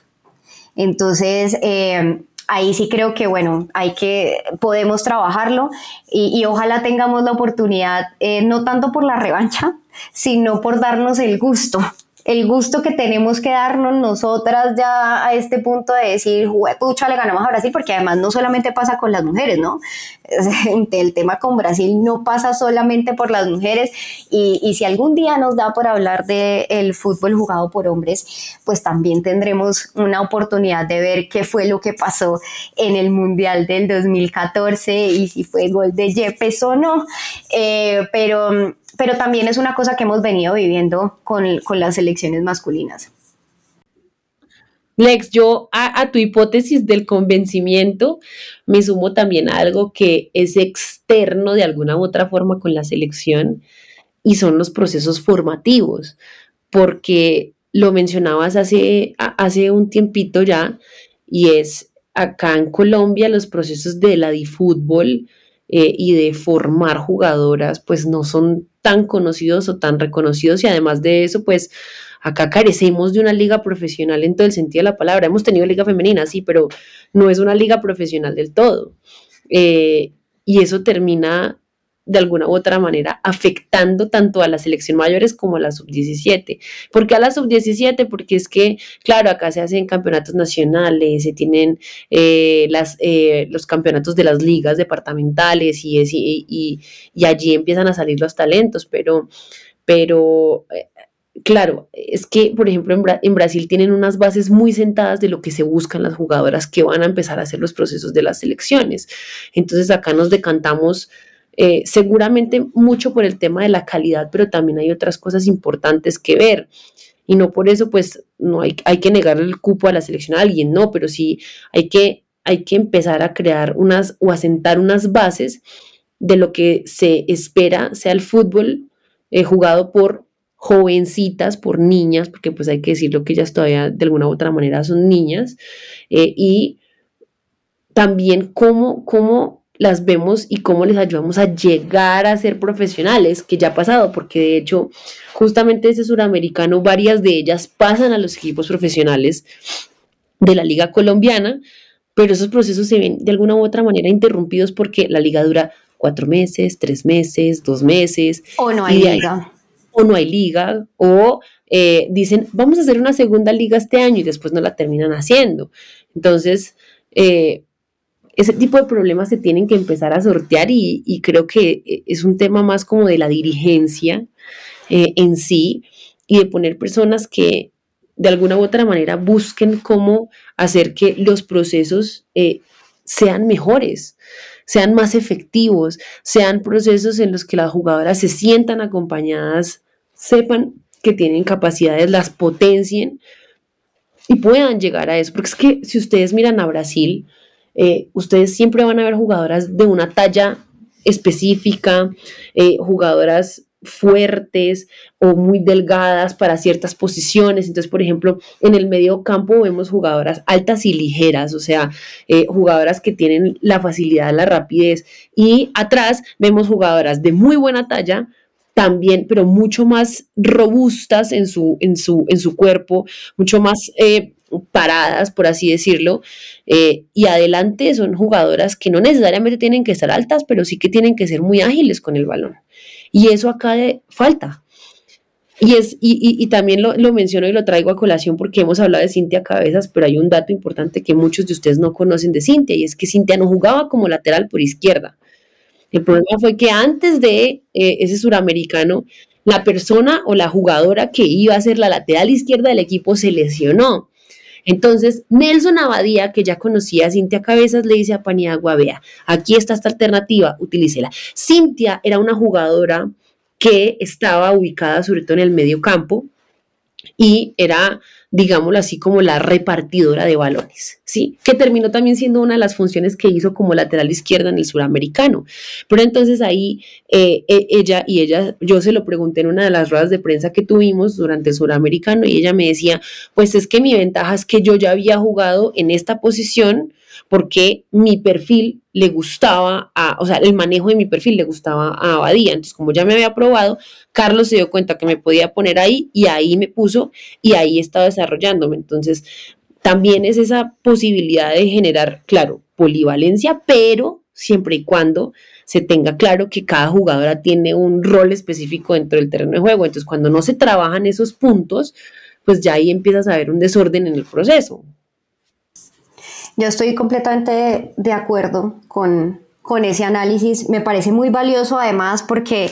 Entonces, eh, ahí sí creo que, bueno, hay que, podemos trabajarlo y, ojalá tengamos la oportunidad, eh, no tanto por la revancha, sino por darnos el gusto el gusto que tenemos que darnos nosotras ya a este punto de decir, pucha, le ganamos a Brasil, porque además no solamente pasa con las mujeres, ¿no? [laughs] El tema con Brasil no pasa solamente por las mujeres y, si algún día nos da por hablar del fútbol jugado por hombres, pues también tendremos una oportunidad de ver qué fue lo que pasó en el Mundial del 2014 y si fue gol de Yepes o no. Eh, pero pero también es una cosa que hemos venido viviendo con, las elecciones masculinas. Lex, yo a, tu hipótesis del convencimiento me sumo también a algo que es externo de alguna u otra forma con la selección y son los procesos formativos, porque lo mencionabas hace, hace un tiempito ya, y es acá en Colombia los procesos de la difútbol eh, y de formar jugadoras, pues no son tan conocidos o tan reconocidos y además de eso, pues acá carecemos de una liga profesional en todo el sentido de la palabra. Hemos tenido liga femenina, sí, pero no es una liga profesional del todo. Eh, y eso termina de alguna u otra manera afectando tanto a la selección mayores como a la sub-17. ¿Por qué a la sub-17? Porque es que, claro, acá se hacen campeonatos nacionales, se tienen eh, las, eh, los campeonatos de las ligas departamentales y, y, y, allí empiezan a salir los talentos, pero, pero eh, claro, es que, por ejemplo, en, en, Brasil tienen unas bases muy sentadas de lo que se buscan las jugadoras que van a empezar a hacer los procesos de las selecciones. Entonces acá nos decantamos eh, seguramente mucho por el tema de la calidad, pero también hay otras cosas importantes que ver. Y no por eso, pues, no hay, hay que negarle el cupo a la selección a alguien, no, pero sí hay que, hay que empezar a crear unas o a sentar unas bases de lo que se espera sea el fútbol eh, jugado por jovencitas, por niñas, porque pues hay que decirlo que ellas todavía de alguna u otra manera son niñas, eh, y también cómo, cómo las vemos y cómo les ayudamos a llegar a ser profesionales, que ya ha pasado, porque de hecho, justamente ese suramericano, varias de ellas pasan a los equipos profesionales de la liga colombiana, pero esos procesos se ven de alguna u otra manera interrumpidos porque la liga dura cuatro meses, tres meses, dos meses. O no hay liga. o no hay liga, o eh, dicen, vamos a hacer una segunda liga este año y después no la terminan haciendo. Entonces, eh, ese tipo de problemas se tienen que empezar a sortear y, creo que eh, es un tema más como de la dirigencia eh, en sí y de poner personas que de alguna u otra manera busquen cómo hacer que los procesos eh, sean mejores, sean más efectivos, sean procesos en los que las jugadoras se sientan acompañadas, sepan que tienen capacidades, las potencien y puedan llegar a eso. Porque es que si ustedes miran a Brasil, eh, ustedes siempre van a ver jugadoras de una talla específica, eh, jugadoras fuertes o muy delgadas para ciertas posiciones. Entonces, por ejemplo, en el medio campo vemos jugadoras altas y ligeras, o sea, eh, jugadoras que tienen la facilidad, la rapidez. Y atrás vemos jugadoras de muy buena talla, también, pero mucho más robustas en su, en su, en su cuerpo, mucho más paradas, por así decirlo, eh, y adelante son jugadoras que no necesariamente tienen que estar altas, pero sí que tienen que ser muy ágiles con el balón. Y eso acá falta. Y, es, y, también lo, lo, menciono y lo traigo a colación porque hemos hablado de Cintia Cabezas, pero hay un dato importante que muchos de ustedes no conocen de Cintia, y es que Cintia no jugaba como lateral por izquierda. El problema fue que antes de eh, ese suramericano, la persona o la jugadora que iba a ser la lateral izquierda del equipo se lesionó. Entonces, Nelson Abadía, que ya conocía a Cintia Cabezas, le dice a Paniagua, vea, aquí está esta alternativa, utilícela. Cintia era una jugadora que estaba ubicada sobre todo en el medio campo y era digámoslo así, como la repartidora de balones, ¿sí? Que terminó también siendo una de las funciones que hizo como lateral izquierda en el suramericano. Pero entonces ahí eh, e, ella y ella, yo se lo pregunté en una de las ruedas de prensa que tuvimos durante el suramericano y ella me decía, pues es que mi ventaja es que yo ya había jugado en esta posición porque mi perfil le gustaba, a, o sea, el manejo de mi perfil le gustaba a Abadía. Entonces, como ya me había probado, Carlos se dio cuenta que me podía poner ahí y ahí me puso y ahí estaba desarrollándome. Entonces, también es esa posibilidad de generar, claro, polivalencia, pero siempre y cuando se tenga claro que cada jugadora tiene un rol específico dentro del terreno de juego. Entonces, cuando no se trabajan esos puntos, pues ya ahí empiezas a ver un desorden en el proceso. Yo estoy completamente de acuerdo con, ese análisis. Me parece muy valioso además porque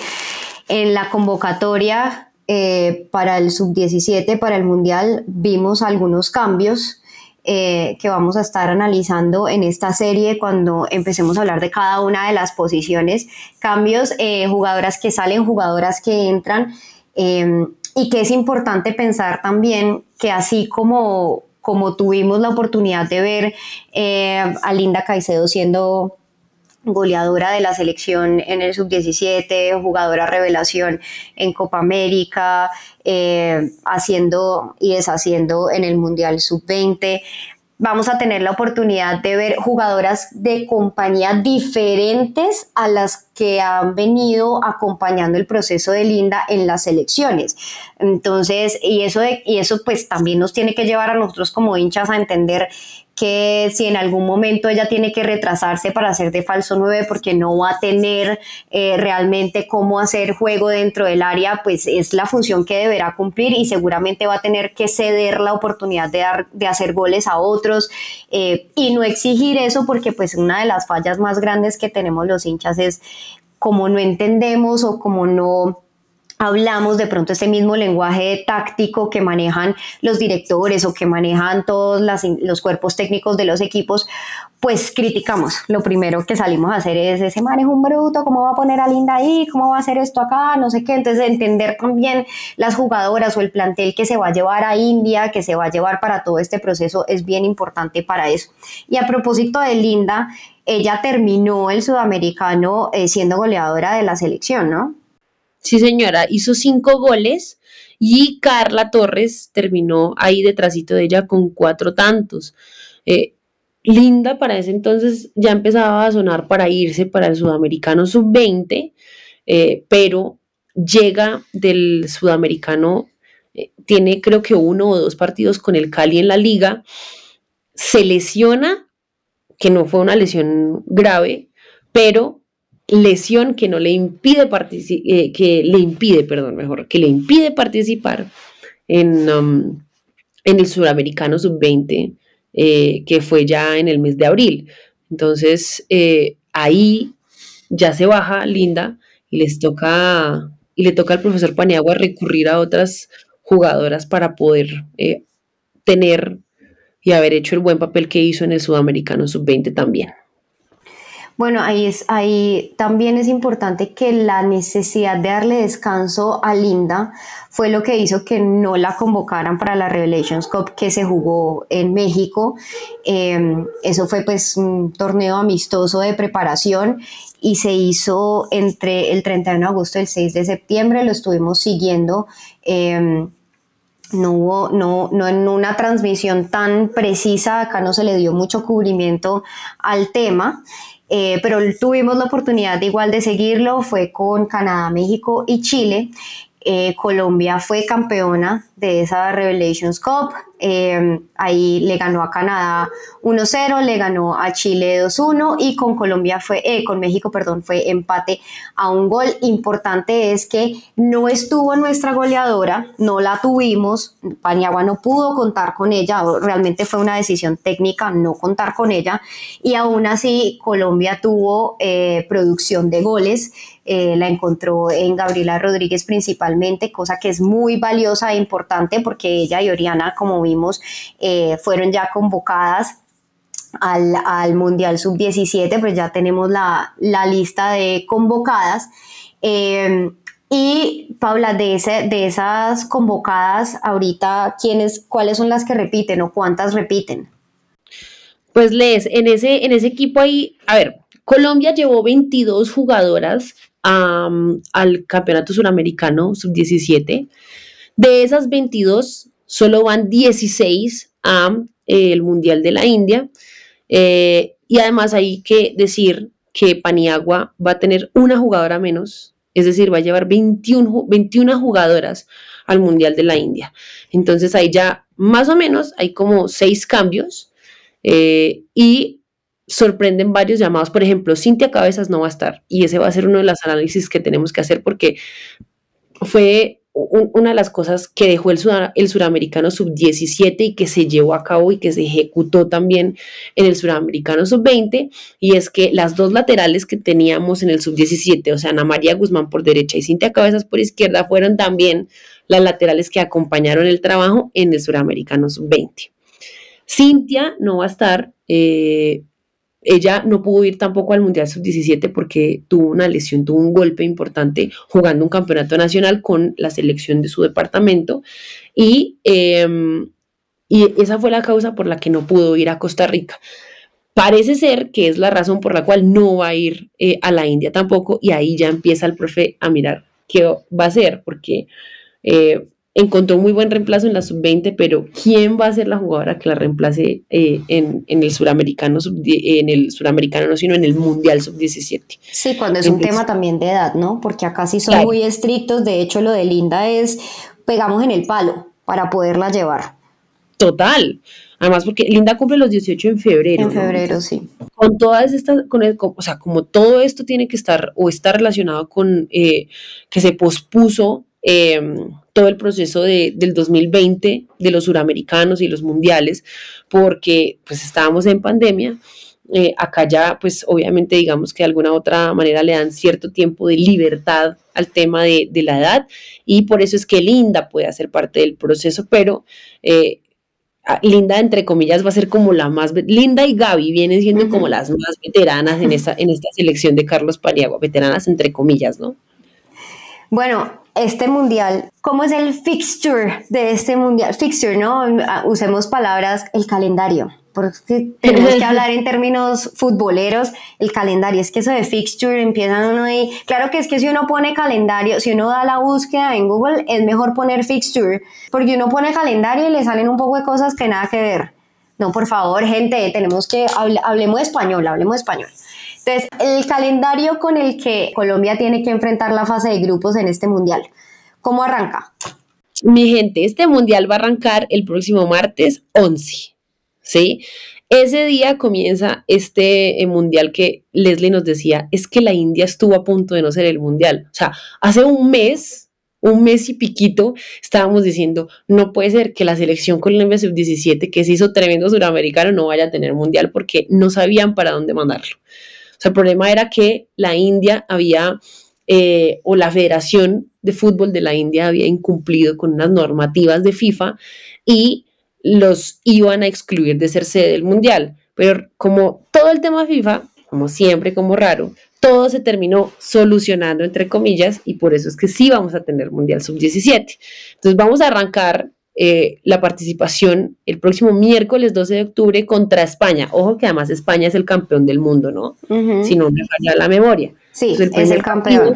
en la convocatoria eh, para el sub-17, para el Mundial, vimos algunos cambios eh, que vamos a estar analizando en esta serie cuando empecemos a hablar de cada una de las posiciones. Cambios, eh, jugadoras que salen, jugadoras que entran. y que es importante pensar también que así como como tuvimos la oportunidad de ver eh, a Linda Caicedo siendo goleadora de la selección en el sub-17, jugadora revelación en Copa América, eh, haciendo y deshaciendo en el Mundial sub-20. Vamos a tener la oportunidad de ver jugadoras de compañía diferentes a las que han venido acompañando el proceso de Linda en las selecciones. Entonces, y eso, y eso pues también nos tiene que llevar a nosotros como hinchas a entender que si en algún momento ella tiene que retrasarse para hacer de falso 9 porque no va a tener eh, realmente cómo hacer juego dentro del área, pues es la función que deberá cumplir y seguramente va a tener que ceder la oportunidad de, dar, de hacer goles a otros eh, y no exigir eso porque pues una de las fallas más grandes que tenemos los hinchas es como no entendemos o como no hablamos de pronto este mismo lenguaje táctico que manejan los directores o que manejan todos los cuerpos técnicos de los equipos, pues criticamos. Lo primero que salimos a hacer es ese manejo un bruto, cómo va a poner a Linda ahí, cómo va a hacer esto acá, no sé qué. Entonces entender también las jugadoras o el plantel que se va a llevar a India, que se va a llevar para todo este proceso es bien importante para eso. Y a propósito de Linda, ella terminó el sudamericano eh, siendo goleadora de la selección, ¿no? Sí, señora, hizo cinco goles y Carla Torres terminó ahí detrásito de ella con cuatro tantos. Eh, Linda para ese entonces ya empezaba a sonar para irse para el sudamericano sub-20, eh, pero llega del sudamericano, eh, tiene creo que uno o dos partidos con el Cali en la liga, se lesiona, que no fue una lesión grave, pero lesión que no le impide eh, que le impide, perdón, mejor, que le impide participar en, um, en el Suramericano Sub-20, eh, que fue ya en el mes de abril. Entonces, eh, ahí ya se baja Linda y les toca y le toca al profesor Paniagua recurrir a otras jugadoras para poder tener y haber hecho el buen papel que hizo en el Sudamericano Sub-20 también. Bueno, ahí, es, ahí también es importante que la necesidad de darle descanso a Linda fue lo que hizo que no la convocaran para la Revelations Cup que se jugó en México. Em, eso fue pues un torneo amistoso de preparación y se hizo entre el 31 de agosto y el 6 de septiembre, lo estuvimos siguiendo. Em, no hubo, no, no en una transmisión tan precisa, acá no se le dio mucho cubrimiento al tema. Eh, pero tuvimos la oportunidad de igual de seguirlo, fue con Canadá, México y Chile. Eh, Colombia fue campeona de esa Revelations Cup. Em, ahí le ganó a Canadá 1-0, le ganó a Chile 2-1 y con Colombia fue, eh, con México, perdón, fue empate a un gol. Importante es que no estuvo nuestra goleadora, no la tuvimos, Paniagua no pudo contar con ella, realmente fue una decisión técnica no contar con ella y aún así Colombia tuvo eh, producción de goles. Eh, la encontró en Gabriela Rodríguez principalmente, cosa que es muy valiosa e importante porque ella y Oriana, como vimos, eh, fueron ya convocadas al, Mundial Sub-17, pues ya tenemos la, lista de convocadas. Eh, y Paula, de, ese, de esas convocadas, ahorita, ¿quiénes, ¿cuáles son las que repiten o cuántas repiten? Pues les, en ese, en ese equipo ahí, a ver, Colombia llevó 22 jugadoras al Campeonato Suramericano Sub-17. De esas 22, solo van 16 a eh, el Mundial de la India. Eh, y además hay que decir que Paniagua va a tener una jugadora menos, es decir, va a llevar 21, 21 jugadoras al Mundial de la India. Entonces ahí ya más o menos hay como seis cambios eh, y sorprenden varios llamados. Por ejemplo, Cintia Cabezas no va a estar y ese va a ser uno de los análisis que tenemos que hacer porque fue una de las cosas que dejó el, suramericano sub-17 y que se llevó a cabo y que se ejecutó también en el suramericano sub-20 y es que las dos laterales que teníamos en el sub-17, o sea, Ana María Guzmán por derecha y Cintia Cabezas por izquierda, fueron también las laterales que acompañaron el trabajo en el suramericano sub-20. Cintia no va a estar, eh, ella no pudo ir tampoco al Mundial Sub-17 porque tuvo una lesión, tuvo un golpe importante jugando un campeonato nacional con la selección de su departamento y, em, y esa fue la causa por la que no pudo ir a Costa Rica. parece ser que es la razón por la cual no va a ir eh, a la India tampoco y ahí ya empieza el profe a mirar qué va a hacer, porque eh, encontró muy buen reemplazo en la sub-20, pero ¿quién va a ser la jugadora que la reemplace eh, en, el suramericano, en el suramericano no, sino en el mundial sub-17? Sí, cuando es un tema también de edad, ¿no? Porque acá sí son muy estrictos, de hecho lo de Linda es pegamos en el palo para poderla llevar. Total. Además, porque Linda cumple los 18 en febrero. En febrero, sí. Con todas estas, con o sea, como todo esto tiene que estar o está relacionado con eh, que se pospuso em, todo el proceso de, del 2020 de los suramericanos y los mundiales, porque pues estábamos en pandemia. Eh, acá ya, pues obviamente digamos que de alguna otra manera le dan cierto tiempo de libertad al tema de, de la edad y por eso es que Linda puede hacer parte del proceso, pero eh, Linda, entre comillas, va a ser como la más. Linda y Gaby vienen siendo como las más veteranas en esta, en esta selección de Carlos Paniagua, veteranas entre comillas, ¿no? Bueno, este mundial, ¿cómo es el fixture de este mundial? Fixture, ¿no? Ah, usemos palabras, el calendario porque tenemos que [laughs] hablar en términos futboleros, el calendario, es que eso de fixture empiezan uno ahí, claro que es que si uno pone calendario, si uno da la búsqueda en Google, es mejor poner fixture, porque uno pone calendario y le salen un poco de cosas que nada que ver. No, por favor, gente, tenemos que, hablemos español, hablemos español. Entonces, el calendario con el que Colombia tiene que enfrentar la fase de grupos en este mundial, ¿cómo arranca? Mi gente, este mundial va a arrancar el próximo martes 11. ¿sí? Ese día comienza este eh, mundial que Leslie nos decía, es que la India estuvo a punto de no ser el mundial. O sea, hace un mes, un mes y piquito, estábamos diciendo, no puede ser que la selección Colombia Sub-17, que se hizo tremendo suramericano, no vaya a tener mundial porque no sabían para dónde mandarlo. Sea, el problema era que la India había, eh, o la Federación de Fútbol de la India había incumplido con unas normativas de FIFA y los iban a excluir de ser sede del Mundial. Pero como todo el tema FIFA, como siempre, como raro, todo se terminó solucionando, entre comillas, y por eso es que sí vamos a tener Mundial Sub-17. Entonces vamos a arrancar eh, la participación el próximo miércoles 12 de octubre contra España. Ojo que además España es el campeón del mundo, ¿no? Si no me falla la memoria. Sí, es el campeón.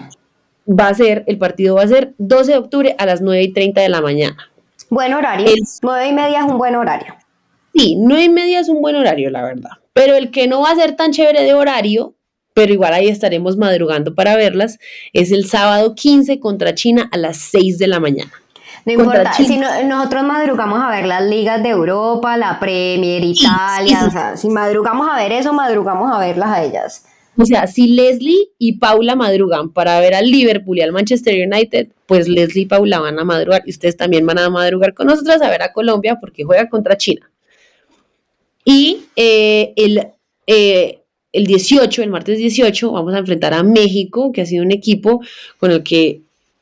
Va a ser, el partido va a ser 12 de octubre a las 9 y 30 de la mañana. Buen horario. nueve y media es un buen horario. Sí, nueve y media es un buen horario, la verdad. Pero el que no va a ser tan chévere de horario, pero igual ahí estaremos madrugando para verlas, es el sábado 15 contra China a las 6 de la mañana. No importa, si nosotros madrugamos a ver las ligas de Europa, la Premier, Italia, o sea, si madrugamos a ver eso, madrugamos a verlas a ellas. O sea, si Leslie y Paula madrugan para ver al Liverpool y al Manchester United, pues Leslie y Paula van a madrugar y ustedes también van a madrugar con nosotras a ver a Colombia porque juega contra China. Y eh, el, eh, el 18, el martes 18, vamos a enfrentar a México, que ha sido un equipo con el que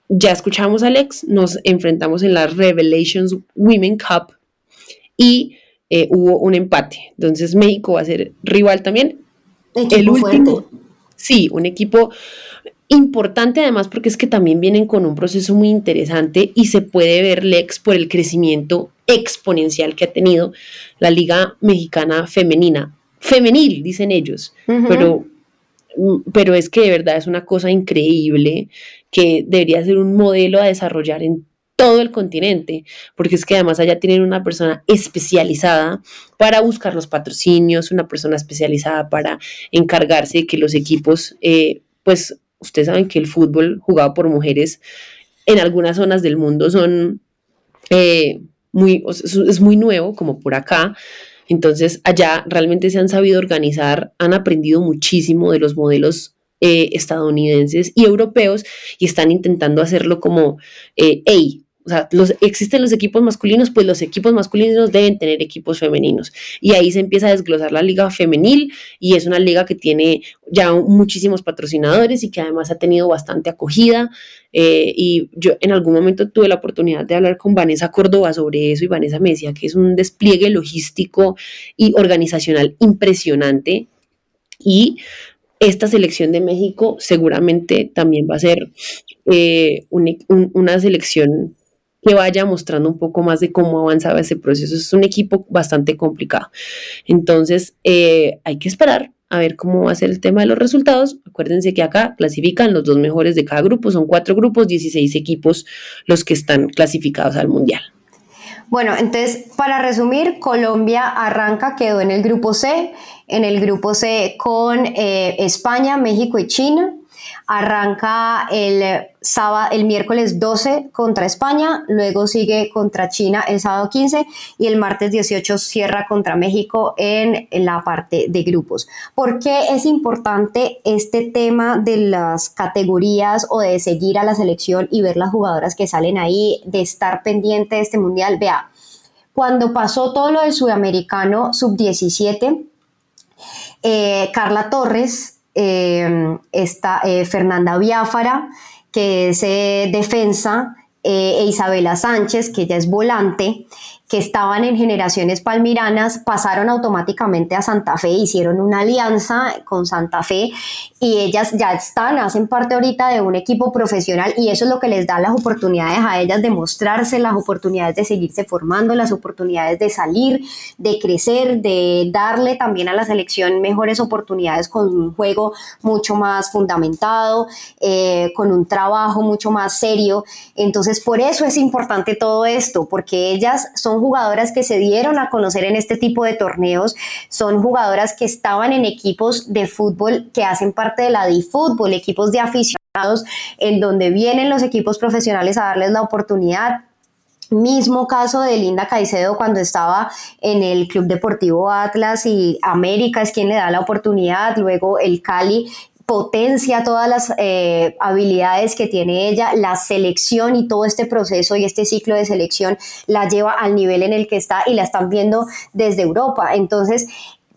ya escuchamos a Alex, nos enfrentamos en la Revelations Women Cup y eh, hubo un empate. Entonces México va a ser rival también el último. Sí, un equipo importante además porque es que también vienen con un proceso muy interesante y se puede ver Lex por el crecimiento exponencial que ha tenido la Liga Mexicana Femenina. Femenil, dicen ellos, pero, mm, pero es que de verdad es una cosa increíble que debería ser un modelo a desarrollar en todo el continente, porque es que además allá tienen una persona especializada para buscar los patrocinios, una persona especializada para encargarse de que los equipos, eh, pues ustedes saben que el fútbol jugado por mujeres en algunas zonas del mundo son eh, muy, es muy nuevo, como por acá. Entonces, allá realmente se han sabido organizar, han aprendido muchísimo de los modelos eh, estadounidenses y europeos y están intentando hacerlo como, eh, hey, o sea, los, existen los equipos masculinos, pues los equipos masculinos deben tener equipos femeninos. Y ahí se empieza a desglosar la liga femenil y es una liga que tiene ya muchísimos patrocinadores y que además ha tenido bastante acogida. Eh, y yo en algún momento tuve la oportunidad de hablar con Vanessa Córdoba sobre eso y Vanessa me decía que es un despliegue logístico y organizacional impresionante. Y esta selección de México seguramente también va a ser eh, una selección que vaya mostrando un poco más de cómo avanzaba ese proceso. Es un equipo bastante complicado. Entonces, eh, hay que esperar a ver cómo va a ser el tema de los resultados. Acuérdense que acá clasifican los dos mejores de cada grupo, son cuatro grupos, 16 equipos los que están clasificados al Mundial. Bueno, entonces, para resumir, Colombia arranca, quedó en el grupo C, en el grupo C con eh, España, México y China. Arranca el, sábado, el miércoles 12 contra España, luego sigue contra China el sábado 15 y el martes 18 cierra contra México en, la parte de grupos. ¿Por qué es importante este tema de las categorías o de seguir a la selección y ver las jugadoras que salen ahí, de estar pendiente de este mundial? Vea, cuando pasó todo lo del sudamericano sub-17, eh, Carla Torres eh, está eh, Fernanda Biafara, que es eh, defensa, e Isabela Sánchez, que ella es volante, que estaban en generaciones palmiranas pasaron automáticamente a Santa Fe, hicieron una alianza con Santa Fe y ellas ya están, hacen parte ahorita de un equipo profesional y eso es lo que les da las oportunidades a ellas de mostrarse, las oportunidades de seguirse formando, las oportunidades de salir, de crecer, de darle también a la selección mejores oportunidades con un juego mucho más fundamentado, eh, con un trabajo mucho más serio. Entonces, por eso es importante todo esto, porque ellas son jugadoras que se dieron a conocer en este tipo de torneos, son jugadoras que estaban en equipos de fútbol que hacen parte de la fútbol equipos de aficionados, en donde vienen los equipos profesionales a darles la oportunidad, Mismo caso de Linda Caicedo cuando estaba en el Club Deportivo Atlas y América es quien le da la oportunidad, luego el Cali potencia todas las eh, habilidades que tiene ella, la selección y todo este proceso y este ciclo de selección la lleva al nivel en el que está y la están viendo desde Europa. Entonces,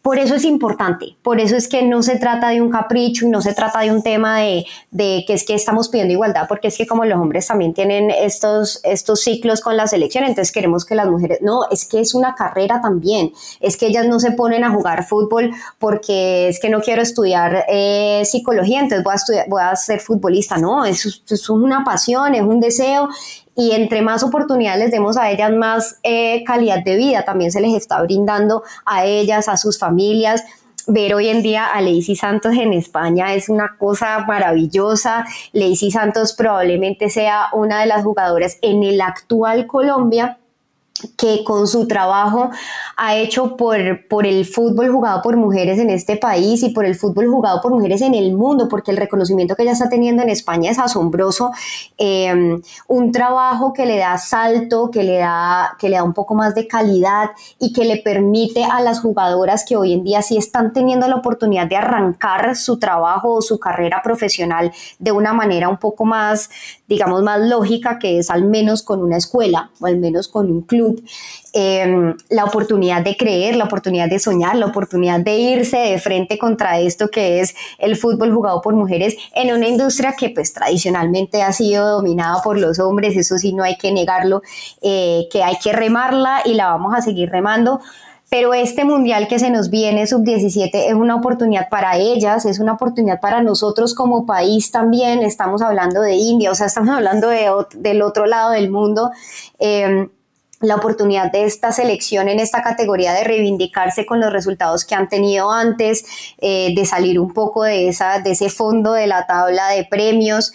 por eso es importante, por eso es que no se trata de un capricho y no se trata de un tema de, de, que es que estamos pidiendo igualdad, porque es que como los hombres también tienen estos, estos ciclos con la selección, entonces queremos que las mujeres, no, es que es una carrera también, es que ellas no se ponen a jugar fútbol porque es que no quiero estudiar eh, psicología, entonces voy a, estudiar, voy a ser futbolista, no, es, es una pasión, es un deseo y entre más oportunidades les demos a ellas, más eh, calidad de vida también se les está brindando a ellas, a sus familias. Ver hoy en día a Lacey Santos en España es una cosa maravillosa. Lacey Santos probablemente sea una de las jugadoras en el actual Colombia que con su trabajo ha hecho por, por el fútbol jugado por mujeres en este país y por el fútbol jugado por mujeres en el mundo, porque el reconocimiento que ella está teniendo en España es asombroso. Em, un trabajo que le da salto, que le da, que le da un poco más de calidad y que le permite a las jugadoras que hoy en día sí están teniendo la oportunidad de arrancar su trabajo o su carrera profesional de una manera un poco más, digamos, más lógica, que es al menos con una escuela o al menos con un club Em, la oportunidad de creer, la oportunidad de soñar, la oportunidad de irse de frente contra esto que es el fútbol jugado por mujeres en una industria que pues tradicionalmente ha sido dominada por los hombres, eso sí no hay que negarlo, eh, que hay que remarla y la vamos a seguir remando pero este mundial que se nos viene, sub-17, es una oportunidad para ellas, es una oportunidad para nosotros como país también, estamos hablando de India, o sea, estamos hablando de, del otro lado del mundo. Em, la oportunidad de esta selección en esta categoría de reivindicarse con los resultados que han tenido antes, eh, de salir un poco de, esa, de ese fondo de la tabla de premios.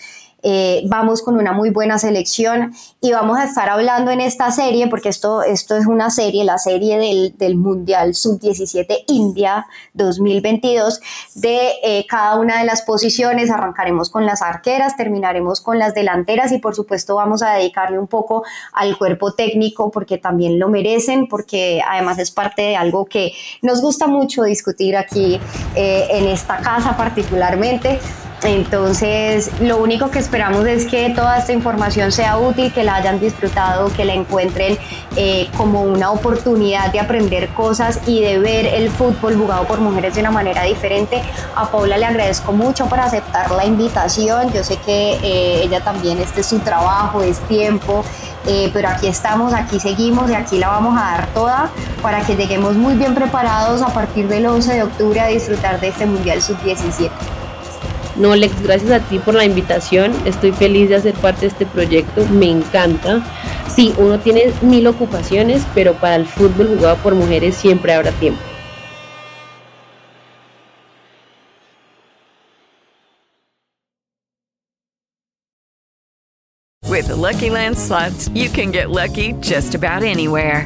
Eh, vamos con una muy buena selección y vamos a estar hablando en esta serie, porque esto, esto es una serie, la serie del, Mundial Sub-17 India 2022, de eh, cada una de las posiciones. Arrancaremos con las arqueras, terminaremos con las delanteras y por supuesto vamos a dedicarle un poco al cuerpo técnico porque también lo merecen, porque además es parte de algo que nos gusta mucho discutir aquí eh, en esta casa particularmente entonces, lo único que esperamos es que toda esta información sea útil, que la hayan disfrutado, que la encuentren eh, como una oportunidad de aprender cosas y de ver el fútbol jugado por mujeres de una manera diferente. A Paula le agradezco mucho por aceptar la invitación. Yo sé que eh, ella también, este es su trabajo, es tiempo. Eh, pero aquí estamos, aquí seguimos y aquí la vamos a dar toda para que lleguemos muy bien preparados a partir del 11 de octubre a disfrutar de este Mundial Sub-17. No, Lex, gracias a ti por la invitación. Estoy feliz de hacer parte de este proyecto. Me encanta. Sí, uno tiene mil ocupaciones, pero para el fútbol jugado por mujeres siempre habrá tiempo. With the Lucky Land slots, you can get lucky just about anywhere.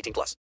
18 plus.